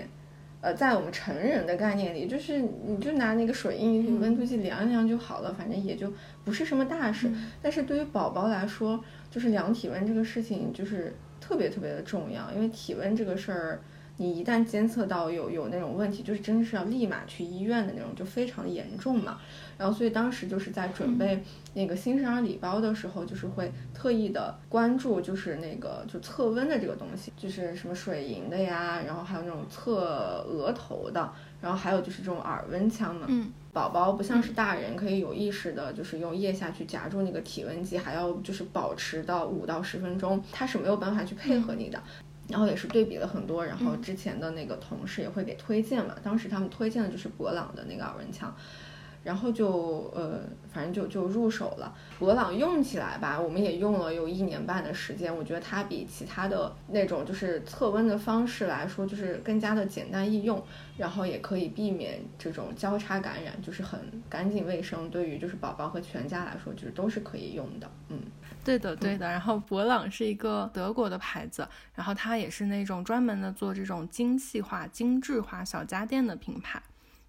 呃，在我们成人的概念里，就是你就拿那个水印温度计量一量就好了，反正也就不是什么大事。但是对于宝宝来说，就是量体温这个事情就是特别特别的重要，因为体温这个事儿。你一旦监测到有有那种问题，就是真的是要立马去医院的那种，就非常严重嘛。然后所以当时就是在准备那个新生儿礼包的时候，就是会特意的关注，就是那个就测温的这个东西，就是什么水银的呀，然后还有那种测额头的，然后还有就是这种耳温枪嘛。嗯。宝宝不像是大人可以有意识的，就是用腋下去夹住那个体温计，还要就是保持到五到十分钟，他是没有办法去配合你的。然后也是对比了很多，然后之前的那个同事也会给推荐嘛，当时他们推荐的就是博朗的那个耳温枪。然后就呃，反正就就入手了。博朗用起来吧，我们也用了有一年半的时间。我觉得它比其他的那种就是测温的方式来说，就是更加的简单易用，然后也可以避免这种交叉感染，就是很干净卫生。对于就是宝宝和全家来说，就是都是可以用的。嗯，对的对的。然后博朗是一个德国的牌子，然后它也是那种专门的做这种精细化、精致化小家电的品牌。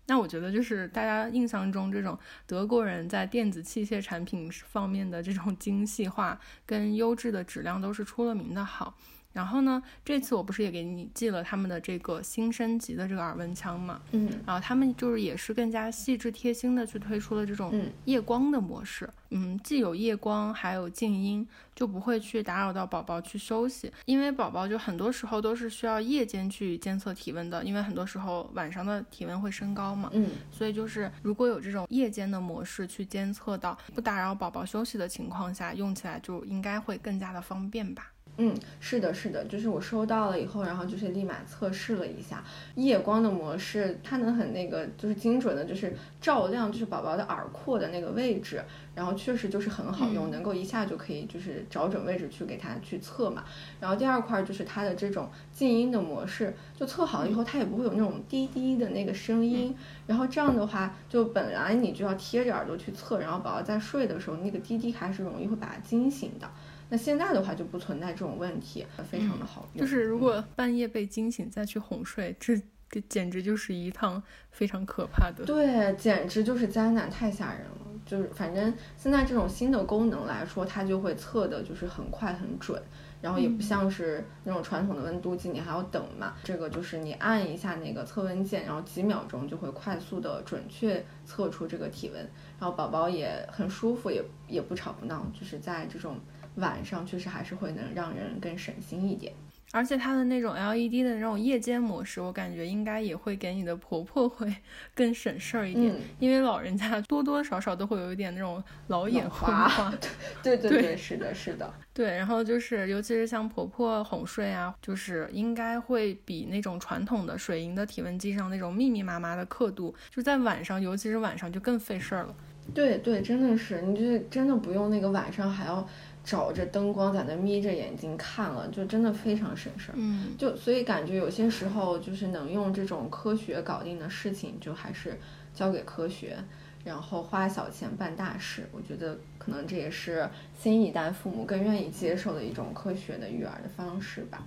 那我觉得就是大家印象中这种德国人在电子器械产品方面的这种精细化跟优质的质量都是出了名的好。然后呢，这次我不是也给你寄了他们的这个新升级的这个耳温枪嘛？嗯，然后他们就是也是更加细致贴心的去推出了这种夜光的模式。嗯，既有夜光，还有静音，就不会去打扰到宝宝去休息。因为宝宝就很多时候都是需要夜间去监测体温的，因为很多时候晚上的体温会升高嘛。嗯，所以就是如果有这种夜间的模式去监测到不打扰宝宝休息的情况下，用起来就应该会更加的方便吧。嗯，是的，是的，就是我收到了以后，然后就是立马测试了一下夜光的模式，它能很那个，就是精准的，就是照亮就是宝宝的耳廓的那个位置，然后确实就是很好用，能够一下就可以就是找准位置去给它去测嘛。然后第二块就是它的这种静音的模式，就测好了以后，它也不会有那种滴滴的那个声音，然后这样的话，就本来你就要贴着耳朵去测，然后宝宝在睡的时候，那个滴滴还是容易会把它惊醒的。那现在的话就不存在这种问题，非常的好用。就是如果半夜被惊醒再去哄睡，这这简直就是一趟非常可怕的。对，简直就是灾难，太吓人了。就是反正现在这种新的功能来说，它就会测的就是很快很准，然后也不像是那种传统的温度计，你还要等嘛。这个就是你按一下那个测温键，然后几秒钟就会快速的准确测出这个体温，然后宝宝也很舒服，也也不吵不闹，就是在这种。晚上确实还是会能让人更省心一点，而且它的那种 LED 的那种夜间模式，我感觉应该也会给你的婆婆会更省事儿一点，因为老人家多多少少都会有一点那种老眼花。对对对，是的，是的，对。然后就是，尤其是像婆婆哄睡啊，就是应该会比那种传统的水银的体温计上那种密密麻麻的刻度，就在晚上，尤其是晚上就更费事儿了。对对，真的是，你就真的不用那个晚上还要。找着灯光在那眯着眼睛看了，就真的非常省事儿。嗯，就所以感觉有些时候就是能用这种科学搞定的事情，就还是交给科学，然后花小钱办大事。我觉得可能这也是新一代父母更愿意接受的一种科学的育儿的方式吧。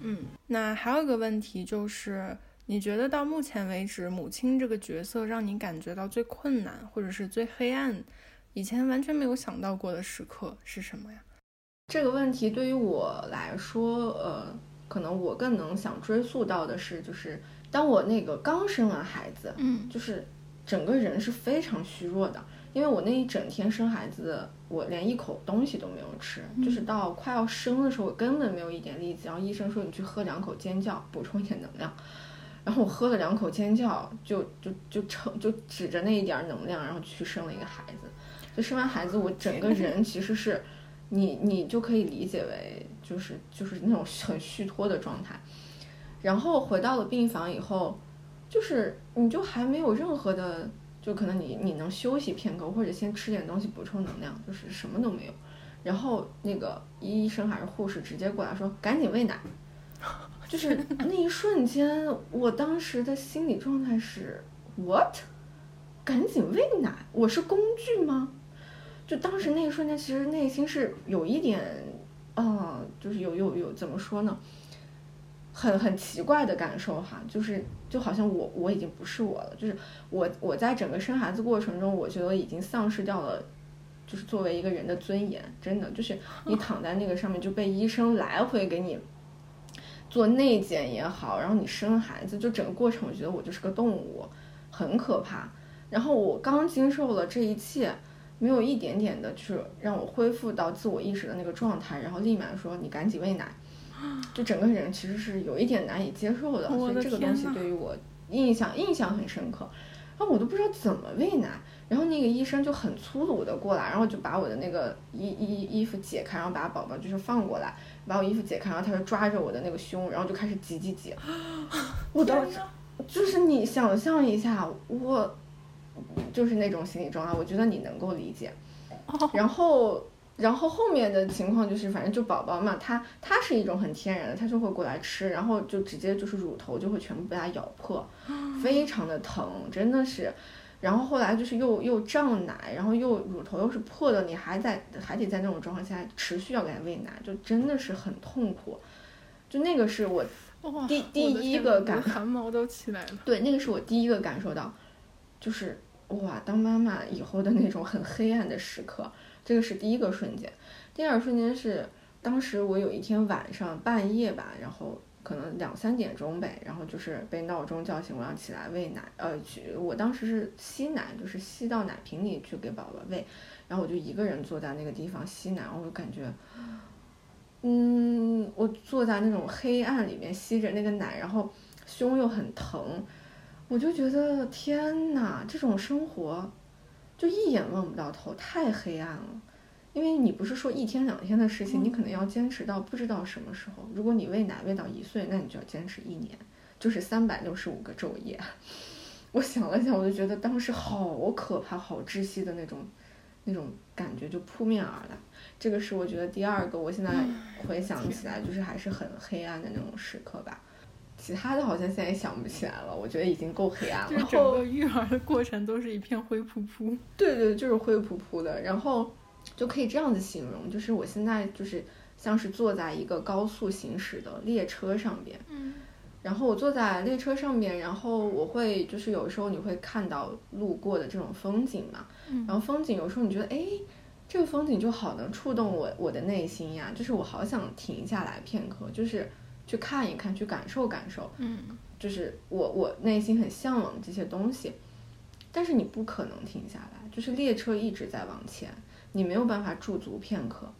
嗯，那还有一个问题就是，你觉得到目前为止，母亲这个角色让你感觉到最困难，或者是最黑暗？以前完全没有想到过的时刻是什么呀？这个问题对于我来说，呃，可能我更能想追溯到的是，就是当我那个刚生完孩子，嗯，就是整个人是非常虚弱的，因为我那一整天生孩子，我连一口东西都没有吃，就是到快要生的时候，我根本没有一点力气。然后医生说你去喝两口尖叫，补充一点能量。然后我喝了两口尖叫，就就就撑就指着那一点能量，然后去生了一个孩子。生完孩子，我整个人其实是，你你就可以理解为就是就是那种很虚脱的状态。然后回到了病房以后，就是你就还没有任何的，就可能你你能休息片刻，或者先吃点东西补充能量，就是什么都没有。然后那个医生还是护士直接过来说赶紧喂奶，就是那一瞬间，我当时的心理状态是 what？赶紧喂奶，我是工具吗？就当时那一瞬间，其实内心是有一点，嗯，就是有有有怎么说呢？很很奇怪的感受哈，就是就好像我我已经不是我了，就是我我在整个生孩子过程中，我觉得已经丧失掉了。就是作为一个人的尊严，真的就是你躺在那个上面就被医生来回给你做内检也好，然后你生孩子，就整个过程，我觉得我就是个动物，很可怕。然后我刚经受了这一切，没有一点点的，就是让我恢复到自我意识的那个状态，然后立马说你赶紧喂奶，就整个人其实是有一点难以接受的。所以这个东西对于我印象印象很深刻，然后我都不知道怎么喂奶。然后那个医生就很粗鲁的过来，然后就把我的那个衣衣衣服解开，然后把宝宝就是放过来，把我衣服解开，然后他就抓着我的那个胸，然后就开始挤挤挤。我当时就是你想象一下，我就是那种心理状态，我觉得你能够理解。然后，然后后面的情况就是，反正就宝宝嘛，他他是一种很天然的，他就会过来吃，然后就直接就是乳头就会全部被他咬破，非常的疼，真的是。然后后来就是又又胀奶，然后又乳头又是破的，你还在还得在那种状况下持续要给他喂奶，就真的是很痛苦。就那个是我第第一个感，汗毛都起来了。对，那个是我第一个感受到，就是哇，当妈妈以后的那种很黑暗的时刻，这个是第一个瞬间。第二个瞬间是当时我有一天晚上半夜吧，然后。可能两三点钟呗，然后就是被闹钟叫醒，我要起来喂奶，呃，去，我当时是吸奶，就是吸到奶瓶里去给宝宝喂，然后我就一个人坐在那个地方吸奶，我就感觉，嗯，我坐在那种黑暗里面吸着那个奶，然后胸又很疼，我就觉得天呐，这种生活就一眼望不到头，太黑暗了。因为你不是说一天两天的事情，你可能要坚持到不知道什么时候。如果你喂奶喂到一岁，那你就要坚持一年，就是三百六十五个昼夜。我想了想，我就觉得当时好可怕、好窒息的那种那种感觉就扑面而来。这个是我觉得第二个，我现在回想起来就是还是很黑暗的那种时刻吧。其他的好像现在也想不起来了，我觉得已经够黑暗了。就整个育儿的过程都是一片灰扑扑。对对，就是灰扑扑的，然后。就可以这样子形容，就是我现在就是像是坐在一个高速行驶的列车上边，嗯，然后我坐在列车上边，然后我会就是有时候你会看到路过的这种风景嘛，嗯，然后风景有时候你觉得哎，这个风景就好能触动我我的内心呀，就是我好想停下来片刻，就是去看一看，去感受感受，嗯，就是我我内心很向往这些东西，但是你不可能停下来，就是列车一直在往前。你没有办法驻足片刻，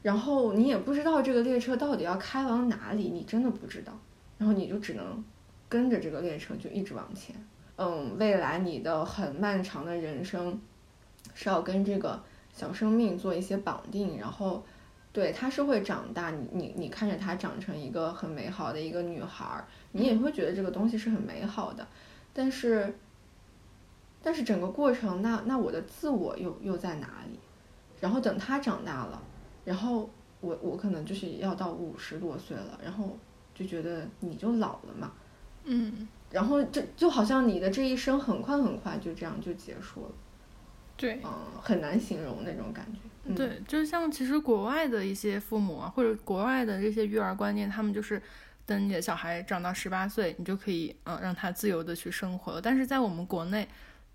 然后你也不知道这个列车到底要开往哪里，你真的不知道，然后你就只能跟着这个列车就一直往前。嗯，未来你的很漫长的人生是要跟这个小生命做一些绑定，然后对，她是会长大，你你你看着她长成一个很美好的一个女孩，你也会觉得这个东西是很美好的，但是但是整个过程，那那我的自我又又在哪里？然后等她长大了，然后我我可能就是要到五十多岁了，然后就觉得你就老了嘛，嗯，然后这就好像你的这一生很快很快就这样就结束了，对，嗯，很难形容那种感觉。对，就像其实国外的一些父母啊，或者国外的这些育儿观念，他们就是等你的小孩长到十八岁，你就可以嗯让他自由的去生活了。但是在我们国内，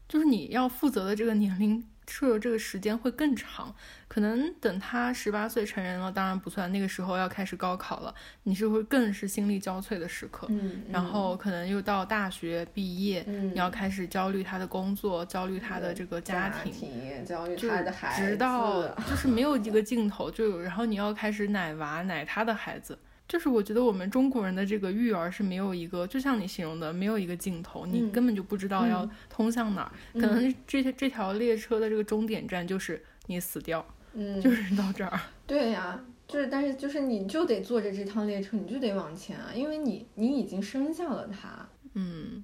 就是你要负责的这个年龄。设这个时间会更长，可能等他十八岁成人了，当然不算，那个时候要开始高考了，你是会更是心力交瘁的时刻。嗯，然后可能又到大学毕业，你要开始焦虑他的工作，焦虑他的这个家庭，焦虑他的孩子，直到就是没有一个尽头，就然后你要开始奶娃奶他的孩子。就是我觉得我们中国人的这个育儿是没有一个，就像你形容的，没有一个尽头，你根本就不知道要通向哪儿。可能这这条列车的这个终点站就是你死掉，嗯，就是到这儿。对呀，就是但是就是你就得坐着这趟列车，你就得往前啊，因为你你已经生下了他。嗯，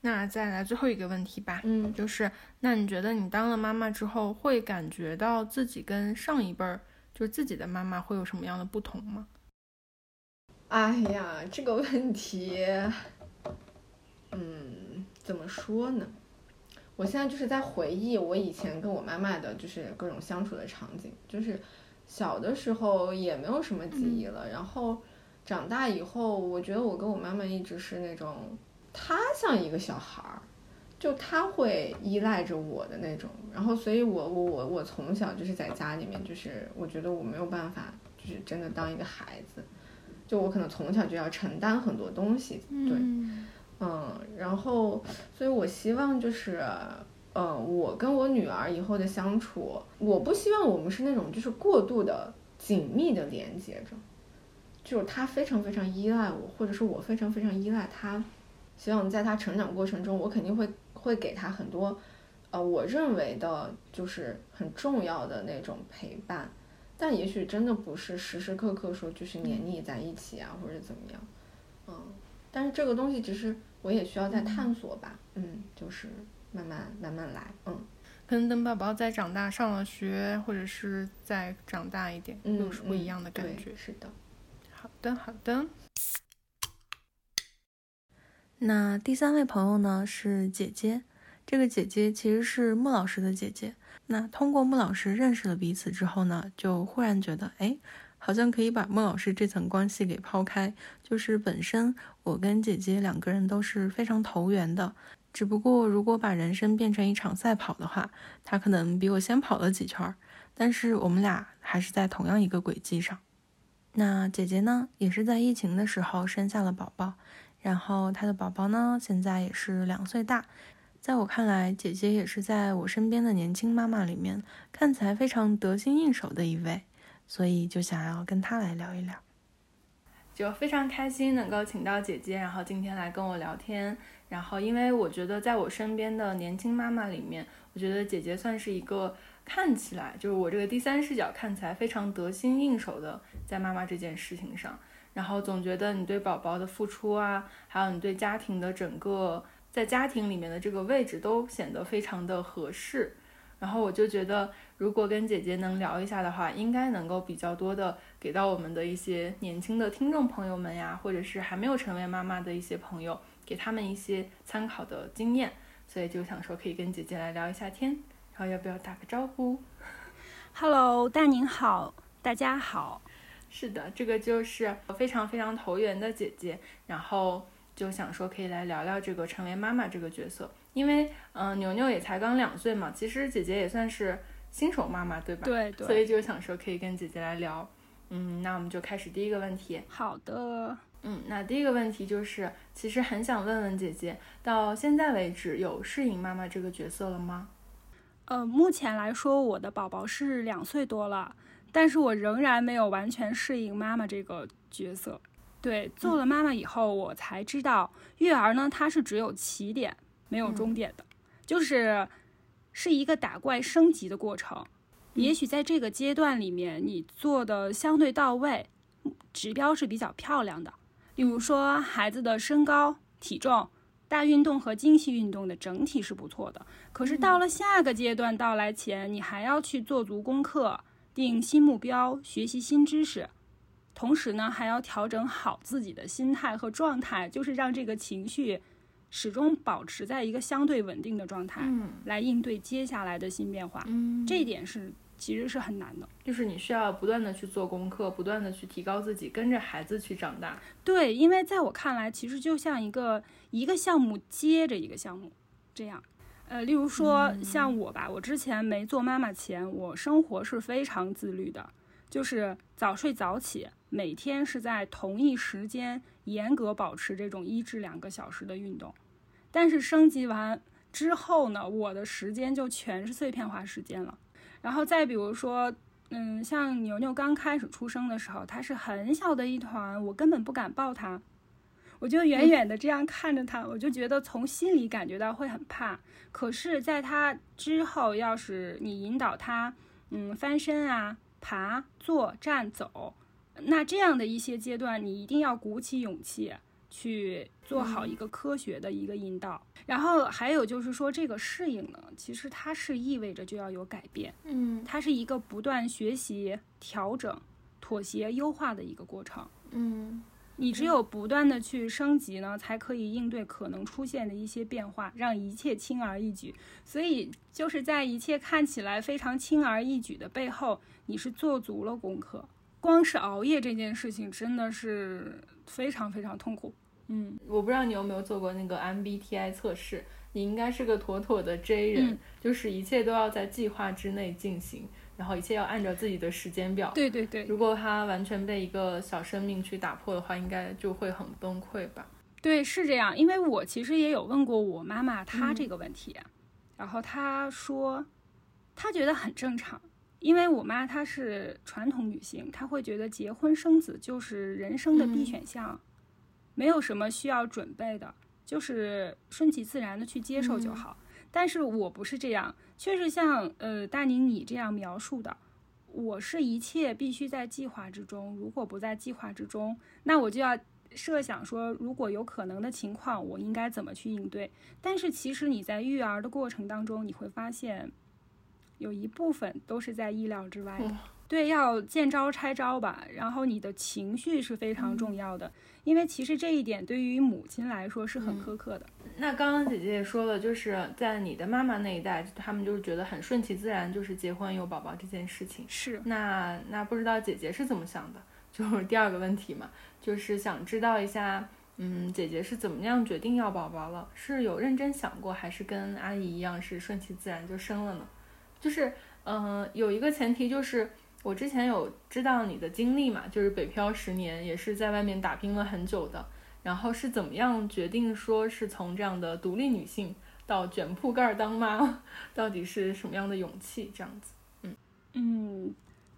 那再来最后一个问题吧，嗯，就是那你觉得你当了妈妈之后，会感觉到自己跟上一辈儿，就是自己的妈妈会有什么样的不同吗？哎呀，这个问题，嗯，怎么说呢？我现在就是在回忆我以前跟我妈妈的，就是各种相处的场景，就是小的时候也没有什么记忆了，然后长大以后，我觉得我跟我妈妈一直是那种，她像一个小孩儿，就她会依赖着我的那种，然后所以我我我我从小就是在家里面，就是我觉得我没有办法，就是真的当一个孩子，就我可能从小就要承担很多东西，对。嗯，然后，所以我希望就是，呃，我跟我女儿以后的相处，我不希望我们是那种就是过度的紧密的连接着，就是她非常非常依赖我，或者是我非常非常依赖她，希望在她成长过程中，我肯定会会给她很多，呃，我认为的就是很重要的那种陪伴，但也许真的不是时时刻刻说就是黏腻在一起啊，或者怎么样，嗯，但是这个东西只是。我也需要再探索吧，嗯，就是慢慢慢慢来，嗯，可能等宝宝再长大，上了学，或者是再长大一点，又是不一样的感觉。是的，好的好的。那第三位朋友呢是姐姐，这个姐姐其实是莫老师的姐姐。那通过穆老师认识了彼此之后呢，就忽然觉得，哎。好像可以把穆老师这层关系给抛开，就是本身我跟姐姐两个人都是非常投缘的，只不过如果把人生变成一场赛跑的话，她可能比我先跑了几圈，但是我们俩还是在同样一个轨迹上。那姐姐呢，也是在疫情的时候生下了宝宝，然后她的宝宝呢，现在也是两岁大。在我看来，姐姐也是在我身边的年轻妈妈里面看起来非常得心应手的一位。所以就想要跟她来聊一聊，就非常开心能够请到姐姐，然后今天来跟我聊天。然后因为我觉得在我身边的年轻妈妈里面，我觉得姐姐算是一个看起来就是我这个第三视角看起来非常得心应手的，在妈妈这件事情上。然后总觉得你对宝宝的付出啊，还有你对家庭的整个在家庭里面的这个位置都显得非常的合适。然后我就觉得。如果跟姐姐能聊一下的话，应该能够比较多的给到我们的一些年轻的听众朋友们呀，或者是还没有成为妈妈的一些朋友，给他们一些参考的经验。所以就想说可以跟姐姐来聊一下天，然后要不要打个招呼？Hello，大宁好，大家好。是的，这个就是非常非常投缘的姐姐，然后就想说可以来聊聊这个成为妈妈这个角色，因为嗯，牛牛也才刚两岁嘛，其实姐姐也算是。新手妈妈对吧？对对，所以就想说可以跟姐姐来聊。嗯，那我们就开始第一个问题。好的。嗯，那第一个问题就是，其实很想问问姐姐，到现在为止有适应妈妈这个角色了吗？呃，目前来说，我的宝宝是两岁多了，但是我仍然没有完全适应妈妈这个角色。对，做了妈妈以后，我才知道育儿呢，它是只有起点没有终点的，就是。是一个打怪升级的过程，也许在这个阶段里面，你做的相对到位，指标是比较漂亮的。比如说孩子的身高、体重、大运动和精细运动的整体是不错的。可是到了下个阶段到来前，你还要去做足功课、定新目标、学习新知识，同时呢，还要调整好自己的心态和状态，就是让这个情绪。始终保持在一个相对稳定的状态，嗯，来应对接下来的新变化，嗯，这一点是其实是很难的，就是你需要不断的去做功课，不断的去提高自己，跟着孩子去长大。对，因为在我看来，其实就像一个一个项目接着一个项目这样，呃，例如说像我吧，我之前没做妈妈前，我生活是非常自律的，就是早睡早起，每天是在同一时间。严格保持这种一至两个小时的运动，但是升级完之后呢，我的时间就全是碎片化时间了。然后再比如说，嗯，像牛牛刚开始出生的时候，它是很小的一团，我根本不敢抱它，我就远远的这样看着它，我就觉得从心里感觉到会很怕。可是，在它之后，要是你引导它，嗯，翻身啊，爬、坐、站、走。那这样的一些阶段，你一定要鼓起勇气，去做好一个科学的一个引导。然后还有就是说，这个适应呢，其实它是意味着就要有改变，嗯它是一个不断学习、调整、妥协、优化的一个过程。嗯你只有不断的去升级呢，才可以应对可能出现的一些变化，让一切轻而易举。所以就是在一切看起来非常轻而易举的背后，你是做足了功课。光是熬夜这件事情真的是非常非常痛苦。嗯，我不知道你有没有做过那个 MBTI 测试，你应该是个妥妥的 J 人，嗯就是一切都要在计划之内进行，然后一切要按照自己的时间表。对对对如果他完全被一个小生命去打破的话，应该就会很崩溃吧？对，是这样。因为我其实也有问过我妈妈她这个问题，然后她说她觉得很正常。因为我妈她是传统女性，她会觉得结婚生子就是人生的必选项，没有什么需要准备的，就是顺其自然的去接受就好。但是我不是这样，确实像呃大宁你这样描述的，我是一切必须在计划之中，如果不在计划之中，那我就要设想说，如果有可能的情况，我应该怎么去应对。但是其实你在育儿的过程当中，你会发现，有一部分都是在意料之外的。对，要见招拆招吧。然后你的情绪是非常重要的，因为其实这一点对于母亲来说是很苛刻的。那刚刚姐姐也说了，就是在你的妈妈那一代，他们就是觉得很顺其自然，就是结婚有宝宝这件事情。是，那那不知道姐姐是怎么想的？就是第二个问题嘛，就是想知道一下，嗯，姐姐是怎么样决定要宝宝了？是有认真想过，还是跟阿姨一样是顺其自然就生了呢？就是，嗯、有一个前提就是，我之前有知道你的经历嘛，就是北漂十年，也是在外面打拼了很久的。然后是怎么样决定说是从这样的独立女性到卷铺盖儿当妈，到底是什么样的勇气？这样子，嗯，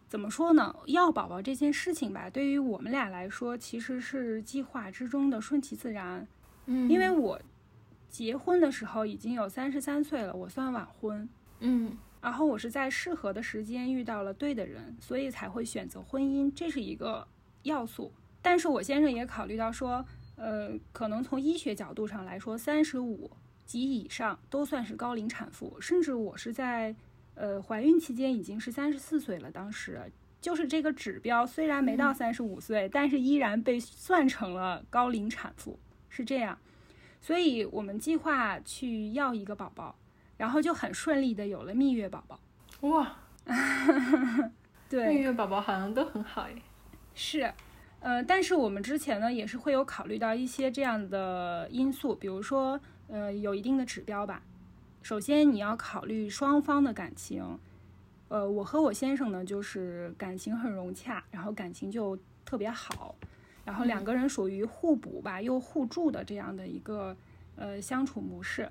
怎么说呢？要宝宝这件事情吧，对于我们俩来说，其实是计划之中的顺其自然。嗯因为我结婚的时候已经有三十三岁了，我算晚婚。嗯然后我是在适合的时间遇到了对的人，所以才会选择婚姻，这是一个要素。但是我先生也考虑到说，呃，可能从医学角度上来说，三十五及以上都算是高龄产妇，甚至我是在呃怀孕期间已经是三十四岁了，当时就是这个指标虽然没到三十五岁，但是依然被算成了高龄产妇，是这样。所以我们计划去要一个宝宝，然后就很顺利的有了蜜月宝宝。哇，对蜜对，月宝宝好像都很好耶。是，呃，但是我们之前呢也是会有考虑到一些这样的因素，比如说，呃，有一定的指标吧。首先你要考虑双方的感情，呃，我和我先生呢就是感情很融洽，然后感情就特别好，然后两个人属于互补吧又互助的这样的一个呃相处模式，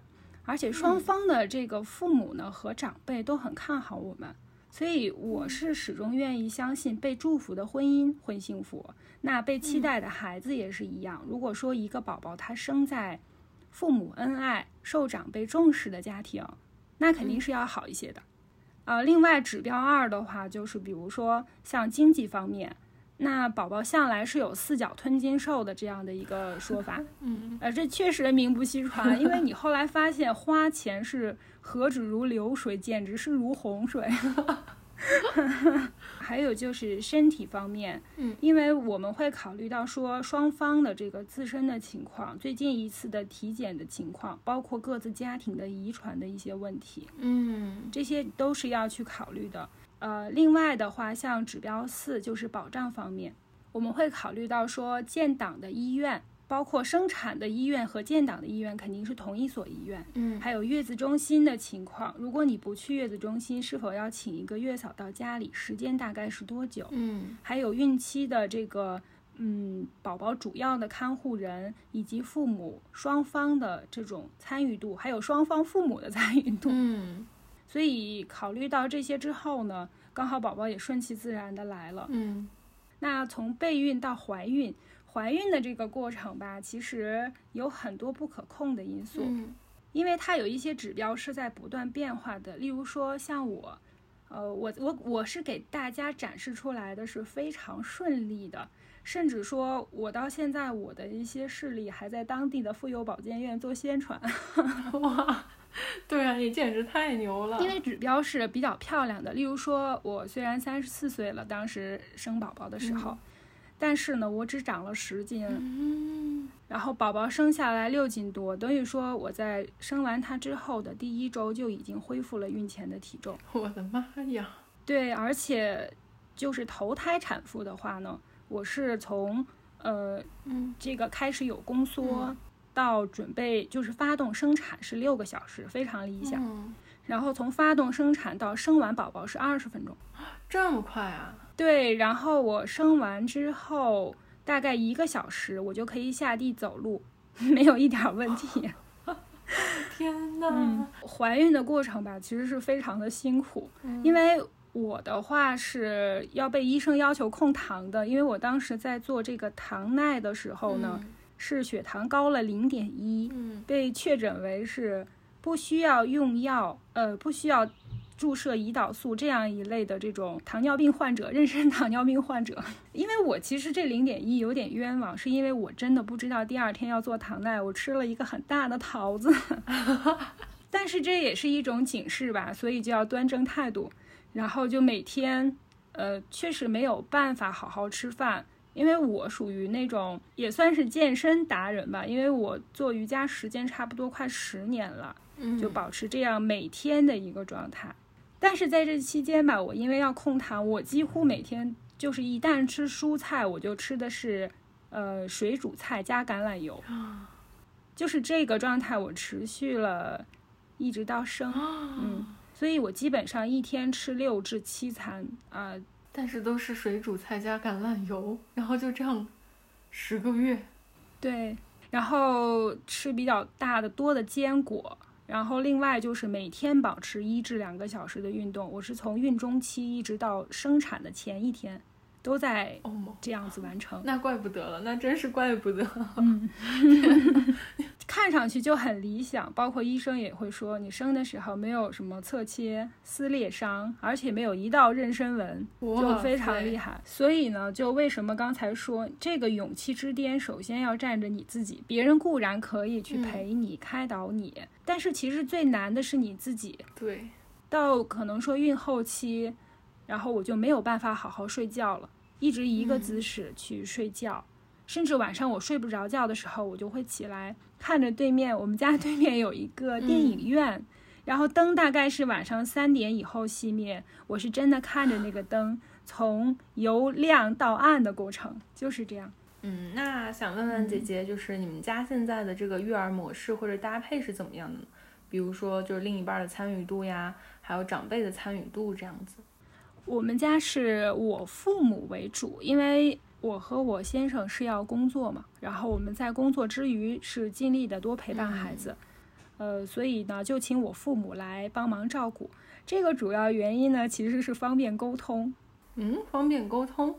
而且双方的这个父母呢和长辈都很看好我们。所以我是始终愿意相信被祝福的婚姻会幸福，那被期待的孩子也是一样。如果说一个宝宝他生在父母恩爱、受长辈重视的家庭，那肯定是要好一些的。呃，另外指标二的话，就是比如说像经济方面，那宝宝向来是有四脚吞金兽的这样的一个说法，嗯呃，这确实名不虚传，因为你后来发现花钱是何止如流水，简直是如洪水。还有就是身体方面，嗯，因为我们会考虑到说双方的这个自身的情况，最近一次的体检的情况，包括各自家庭的遗传的一些问题，嗯这些都是要去考虑的。呃，另外的话，像指标四就是保障方面，我们会考虑到说建档的医院，包括生产的医院和建档的医院肯定是同一所医院，嗯还有月子中心的情况。如果你不去月子中心，是否要请一个月嫂到家里？时间大概是多久？嗯还有孕期的这个，嗯，宝宝主要的看护人以及父母双方的这种参与度，还有双方父母的参与度。嗯所以考虑到这些之后呢，刚好宝宝也顺其自然的来了。嗯那从备孕到怀孕，怀孕的这个过程吧，其实有很多不可控的因素，嗯因为它有一些指标是在不断变化的。例如说，像我，呃，我我我是给大家展示出来的是非常顺利的，甚至说我到现在我的一些事例还在当地的妇幼保健院做宣传。哇，对啊，你简直太牛了！因为指标是比较漂亮的，例如说，我虽然三十四岁了，当时生宝宝的时候，但是呢，我只长了十斤。嗯，然后宝宝生下来六斤多，等于说我在生完他之后的第一周就已经恢复了孕前的体重。我的妈呀！对，而且就是头胎产妇的话呢，我是从呃嗯这个开始有宫缩到准备就是发动生产是六个小时，非常理想。嗯，然后从发动生产到生完宝宝是二十分钟。这么快啊？对，然后我生完之后大概一个小时，我就可以下地走路，没有一点儿问题。天哪！嗯，怀孕的过程吧，其实是非常的辛苦，嗯因为我的话是要被医生要求控糖的，因为我当时在做这个糖耐的时候呢，是血糖高了零点一，嗯被确诊为是不需要用药，呃，不需要注射胰岛素这样一类的这种糖尿病患者，妊娠糖尿病患者。因为我其实这零点一有点冤枉，是因为我真的不知道第二天要做糖耐，我吃了一个很大的桃子。但是这也是一种警示吧，所以就要端正态度，然后就每天，呃，确实没有办法好好吃饭，因为我属于那种也算是健身达人吧，因为我做瑜伽时间差不多快十年了，嗯就保持这样每天的一个状态。但是在这期间吧，我因为要控糖，我几乎每天就是一旦吃蔬菜，我就吃的是呃水煮菜加橄榄油，就是这个状态，我持续了一直到生，嗯，所以我基本上一天吃六至七餐啊、但是都是水煮菜加橄榄油，然后就这样十个月。对，然后吃比较大的多的坚果，然后另外就是每天保持一至两个小时的运动。我是从孕中期一直到生产的前一天，都在这样子完成。那怪不得了，那真是怪不得。嗯，看上去就很理想，包括医生也会说，你生的时候没有什么侧切、撕裂伤，而且没有一道妊娠纹，就非常厉害。所以呢，就为什么刚才说这个勇气之巅，首先要站着你自己。别人固然可以去嗯陪你、开导你，但是其实最难的是你自己。对，到可能说孕后期，然后我就没有办法好好睡觉了，一直一个嗯姿势去睡觉，甚至晚上我睡不着觉的时候，我就会起来看着对面，我们家 对面有一个电影院，然后灯大概是晚上三点以后熄灭，我是真的看着那个灯从由亮到暗的过程，就是这样。嗯，那想问问姐姐，就是你们家现在的这个育儿模式或者搭配是怎么样的呢？比如说，就是另一半的参与度呀，还有长辈的参与度这样子。我们家是我父母为主，因为我和我先生是要工作嘛，然后我们在工作之余是尽力的多陪伴孩子，呃，所以呢就请我父母来帮忙照顾。这个主要原因呢其实是方便沟通，嗯，方便沟通。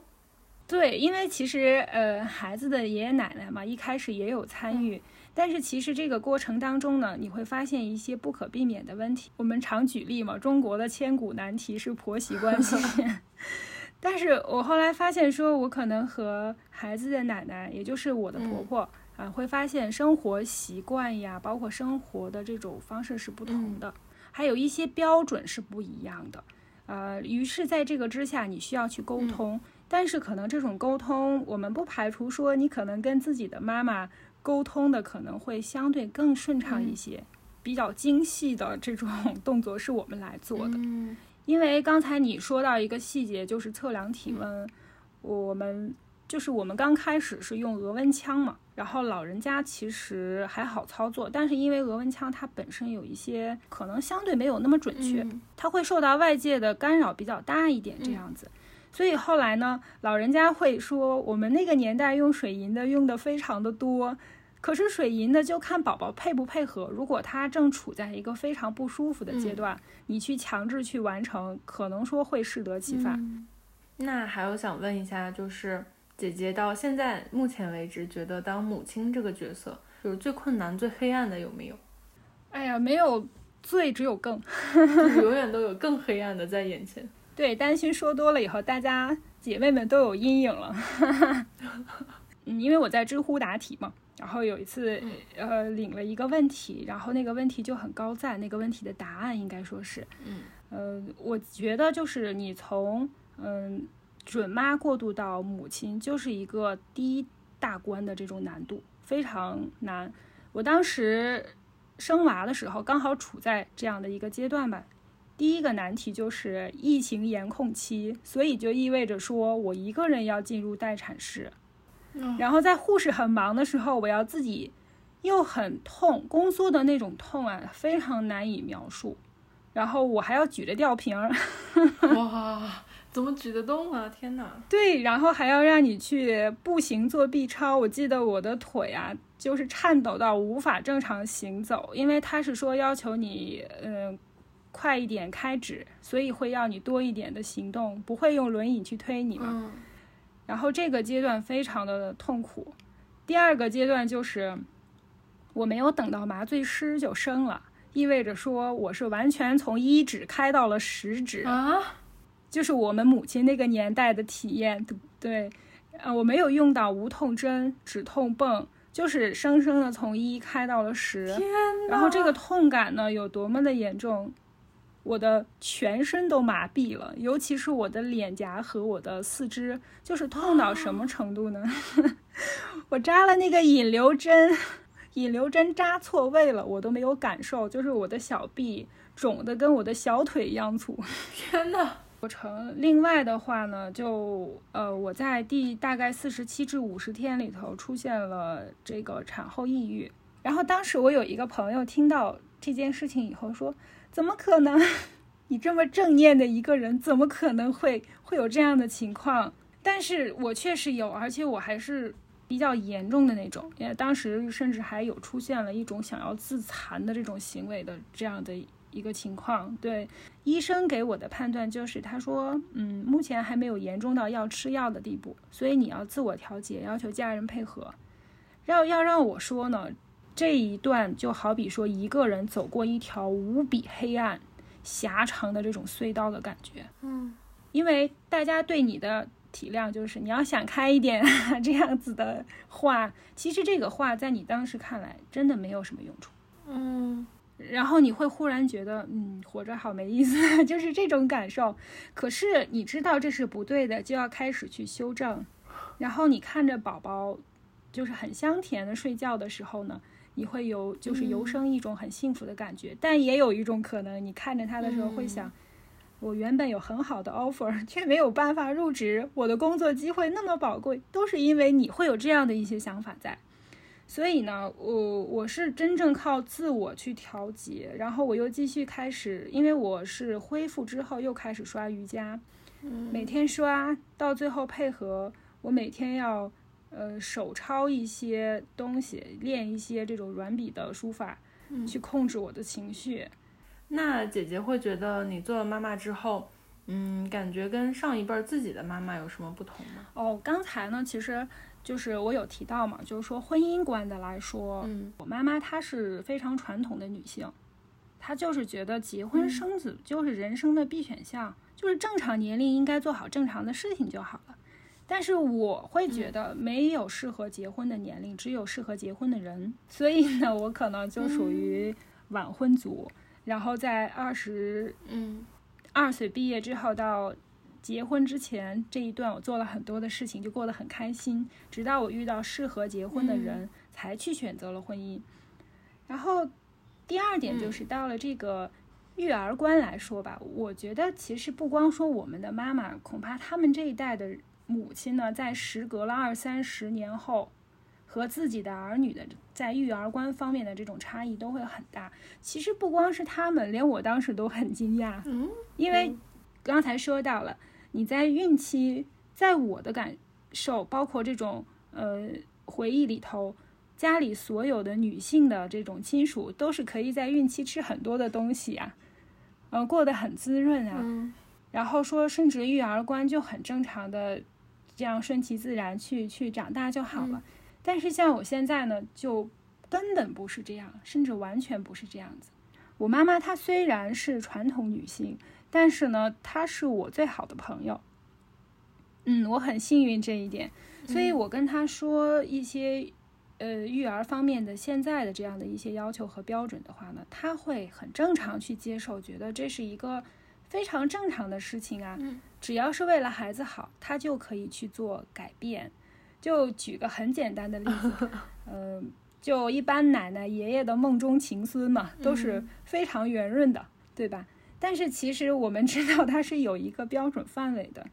对，因为其实呃孩子的爷爷奶奶嘛一开始也有参与，但是其实这个过程当中呢，你会发现一些不可避免的问题。我们常举例嘛，中国的千古难题是婆媳关系。但是我后来发现，说我可能和孩子的奶奶，也就是我的婆婆、啊，会发现生活习惯呀，包括生活的这种方式是不同的，还有一些标准是不一样的。呃，于是在这个之下，你需要去沟通。但是可能这种沟通，我们不排除说你可能跟自己的妈妈沟通的可能会相对更顺畅一些，比较精细的这种 动作是我们来做的。嗯因为刚才你说到一个细节，就是测量体温，我们就是我们刚开始是用额温枪嘛，然后老人家其实还好操作，但是因为额温枪它本身有一些可能相对没有那么准确，嗯。它会受到外界的干扰比较大一点，这样子。所以后来呢，老人家会说，我们那个年代用水银的用的非常的多，可是水银的就看宝宝配不配合。如果他正处在一个非常不舒服的阶段，你去强制去完成，可能说会适得其反。嗯那还有想问一下，就是姐姐到现在目前为止，觉得当母亲这个角色，就是最困难、最黑暗的有没有？哎呀，没有最只有更，永远都有更黑暗的在眼前。对，担心说多了以后，大家姐妹们都有阴影了。嗯，因为我在知乎答题嘛，然后有一次呃领了一个问题，然后那个问题就很高赞，那个问题的答案应该说是，嗯，呃，我觉得就是你从嗯准妈过渡到母亲，就是一个第一大关的这种难度，非常难。我当时生娃的时候，刚好处在这样的一个阶段吧。第一个难题就是疫情严控期，所以就意味着说我一个人要进入待产室，然后在护士很忙的时候，我要自己又很痛，宫缩的那种痛啊，非常难以描述。然后我还要举着吊瓶儿，哇，怎么举得动啊？天哪！对，然后还要让你去步行做 B 超。我记得我的腿啊，就是颤抖到无法正常行走，因为他是说要求你，嗯。快一点开指，所以会要你多一点的行动，不会用轮椅去推你嘛。然后这个阶段非常的痛苦。第二个阶段就是我没有等到麻醉师就生了，意味着说我是完全从一指开到了十指啊，就是我们母亲那个年代的体验。对，呃，我没有用到无痛针、止痛泵，就是生生的从一开到了十。然后这个痛感呢有多么的严重？我的全身都麻痹了，尤其是我的脸颊和我的四肢，就是痛到什么程度呢？我扎了那个引流针，引流针扎错位了，我都没有感受，就是我的小臂肿的跟我的小腿一样粗。天呐，过程。另外的话呢，就呃，我在第大概四十七至五十天里头出现了这个产后抑郁，然后当时我有一个朋友听到这件事情以后说。怎么可能？你这么正念的一个人，怎么可能会会有这样的情况？但是我确实有，而且我还是比较严重的那种。因为当时甚至还有出现了一种想要自残的这种行为的这样的一个情况。对医生给我的判断就是，他说，嗯，目前还没有严重到要吃药的地步，所以你要自我调节，要求家人配合。要要让我说呢？这一段就好比说一个人走过一条无比黑暗、狭长的这种隧道的感觉。嗯，因为大家对你的体谅就是你要想开一点这样子的话，其实这个话在你当时看来真的没有什么用处。嗯，然后你会忽然觉得，嗯，活着好没意思，就是这种感受。可是你知道这是不对的，就要开始去修正。然后你看着宝宝就是很香甜的睡觉的时候呢。你会有就是由生一种很幸福的感觉，但也有一种可能，你看着他的时候会想，我原本有很好的 offer，却没有办法入职，我的工作机会那么宝贵，都是因为你会有这样的一些想法在。所以呢，我我是真正靠自我去调节，然后我又继续开始，因为我是恢复之后又开始刷瑜伽，每天刷到最后配合我每天要。呃，手抄一些东西，练一些这种软笔的书法，去控制我的情绪。那姐姐会觉得你做了妈妈之后，嗯，感觉跟上一辈自己的妈妈有什么不同吗？哦，刚才呢，其实就是我有提到嘛，就是说婚姻观的来说，嗯，我妈妈她是非常传统的女性，她就是觉得结婚生子就是人生的必选项，就是正常年龄应该做好正常的事情就好了。但是我会觉得没有适合结婚的年龄，只有适合结婚的人。所以呢，我可能就属于晚婚族。然后在二十嗯二岁毕业之后到结婚之前这一段，我做了很多的事情，就过得很开心。直到我遇到适合结婚的人，才去选择了婚姻。然后第二点就是到了这个育儿观来说吧，我觉得其实不光说我们的妈妈，恐怕他们这一代的。母亲呢，在时隔了二三十年后，和自己的儿女的在育儿观方面的这种差异都会很大。其实不光是他们，连我当时都很惊讶。嗯，因为刚才说到了，你在孕期，在我的感受，包括这种呃回忆里头，家里所有的女性的这种亲属都是可以在孕期吃很多的东西啊，呃，过得很滋润啊。然后说，甚至育儿观就很正常的。这样顺其自然去去长大就好了，但是像我现在呢，就根本不是这样，甚至完全不是这样子。我妈妈她虽然是传统女性，但是呢，她是我最好的朋友。嗯，我很幸运这一点，所以我跟她说一些。呃，育儿方面的现在的这样的一些要求和标准的话呢，她会很正常去接受，觉得这是一个非常正常的事情啊。只要是为了孩子好，他就可以去做改变。就举个很简单的例子，呃，就一般奶奶爷爷的梦中情孙嘛，都是非常圆润的，对吧？但是其实我们知道它是有一个标准范围的，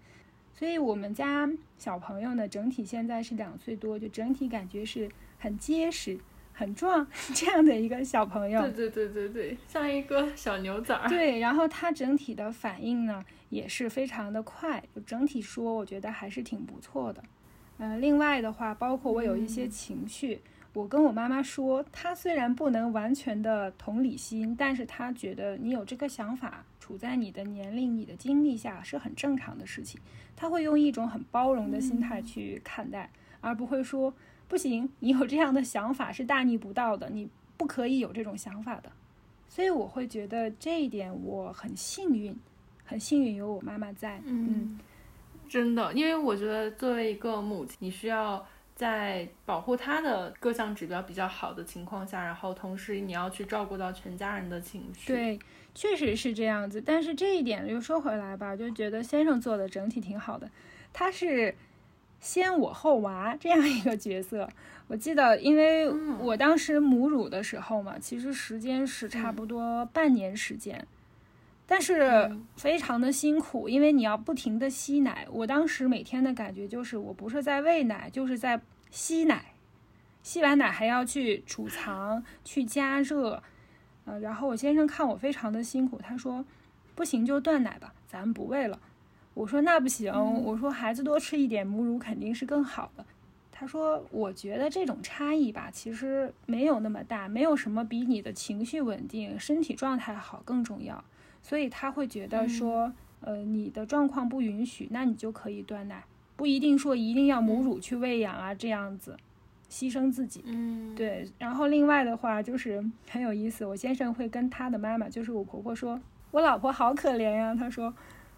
所以我们家小朋友呢，整体现在是两岁多，就整体感觉是。很结实、很壮 这样的一个小朋友，对对对对对，像一个小牛仔儿。对，然后他整体的反应呢也是非常的快，就整体说，我觉得还是挺不错的。嗯，另外的话，包括我有一些情绪，我跟我妈妈说，她虽然不能完全的同理心，但是她觉得你有这个想法，处在你的年龄、你的经历下是很正常的事情。她会用一种很包容的心态去看待，而不会说。不行，你有这样的想法是大逆不道的，你不可以有这种想法的。所以我会觉得这一点我很幸运，很幸运有我妈妈在。嗯，真的，因为我觉得作为一个母亲，你需要在保护她的各项指标比较好的情况下，然后同时你要去照顾到全家人的情绪。对，确实是这样子。但是这一点又说回来吧，就觉得先生做的整体挺好的，他是。先我后娃这样一个角色，我记得，因为我当时母乳的时候嘛，其实时间是差不多半年时间，但是非常的辛苦，因为你要不停的吸奶。我当时每天的感觉就是，我不是在喂奶，就是在吸奶，吸完奶还要去储藏、去加热，呃，然后我先生看我非常的辛苦，他说，不行就断奶吧，咱们不喂了。我说那不行，我说孩子多吃一点母乳肯定是更好的。他说，我觉得这种差异吧，其实没有那么大，没有什么比你的情绪稳定、身体状态好更重要。所以他会觉得说，呃，你的状况不允许，那你就可以断奶，不一定说一定要母乳去喂养啊，这样子牺牲自己。嗯，对。然后另外的话就是 很有意思，我先生会跟他的妈妈，就是我婆婆说，我老婆好可怜呀。他说。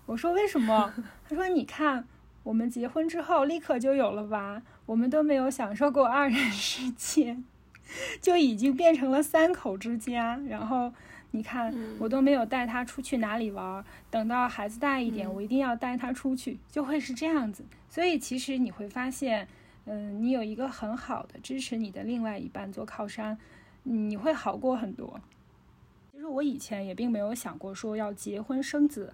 我说为什么？他说你看，我们结婚之后立刻就有了娃，我们都没有享受过二人世界，就已经变成了三口之家。然后你看，我都没有带他出去哪里玩，等到孩子大一点，我一定要带他出去，就会是这样子。所以其实你会发现，嗯，你有一个很好的支持你的另外一半做靠山，你会好过很多。其实我以前也并没有想过说要结婚生子。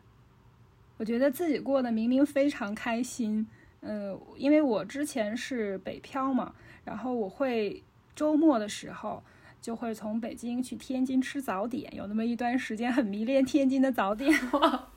我觉得自己过得明明非常开心，嗯，因为我之前是北漂嘛，然后我会周末的时候就会从北京去天津吃早点，有那么一段时间很迷恋天津的早点。哇，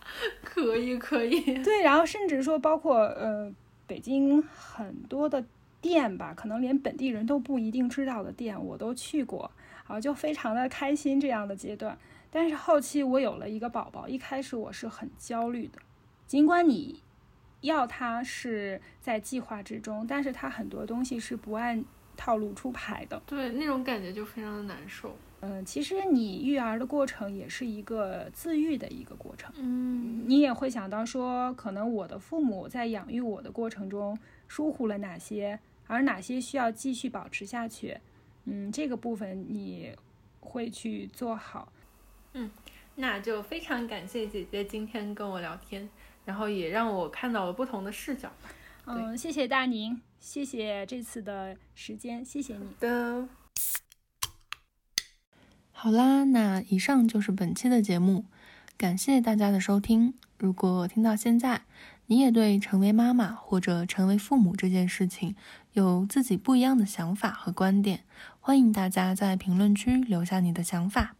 可以可以。对，然后甚至说包括呃北京很多的店吧，可能连本地人都不一定知道的店，我都去过，啊，就非常的开心这样的阶段。但是后期我有了一个宝宝，一开始我是很焦虑的。尽管你要他是在计划之中，但是他很多东西是不按套路出牌的。对，那种感觉就非常的难受。嗯，其实你育儿的过程也是一个自愈的一个过程。嗯，你也会想到说，可能我的父母在养育我的过程中疏忽了哪些，而哪些需要继续保持下去。嗯，这个部分你会去做好。嗯，那就非常感谢姐姐今天跟我聊天。然后也让我看到了不同的视角。嗯，谢谢大宁，谢谢这次的时间，谢谢你的。好啦，那以上就是本期的节目，感谢大家的收听。如果听到现在，你也对成为妈妈或者成为父母这件事情有自己不一样的想法和观点，欢迎大家在评论区留下你的想法。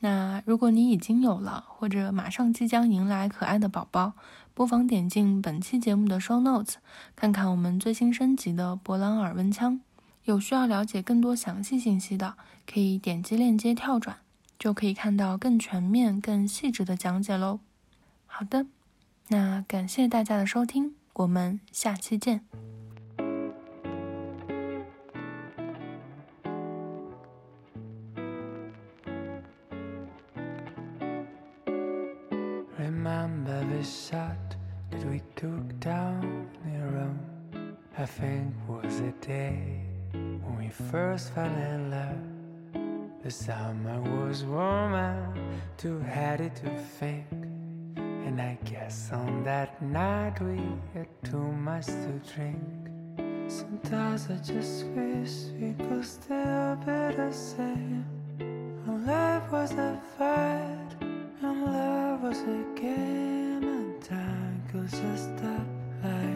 那如果你已经有了，或者马上即将迎来可爱的宝宝，不妨点进本期节目的 show notes，看看我们最新升级的博朗耳温枪。有需要了解更多详细信息的，可以点击链接跳转，就可以看到更全面、更细致的讲解喽。好的，那感谢大家的收听，我们下期见。Day when we first fell in love. The summer was warm and too heady to think. And I guess on that night we had too much to drink. Sometimes I just wish we could still be the same. When life was a fight and love was a game, and time could just stop like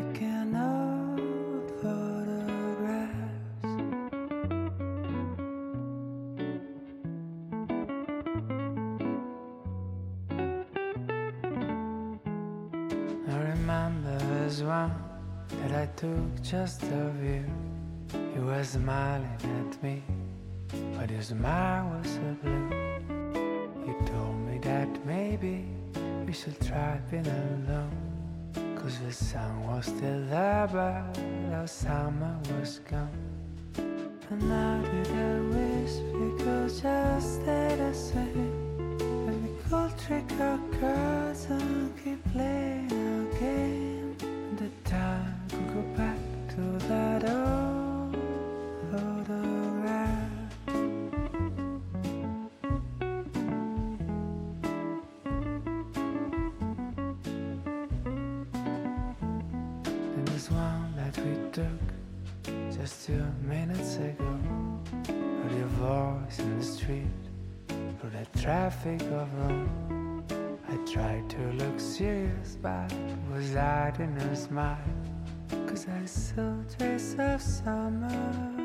took just a view. You were smiling at me, but your smile was so blue. You told me that maybe we should try being alone. Cause the sun was still there, but our summer was gone. And now did I wish we could just stay the same. That we could trick our cards and keep playing our game. And the time hiding a smile. Cause I saw trace of summer still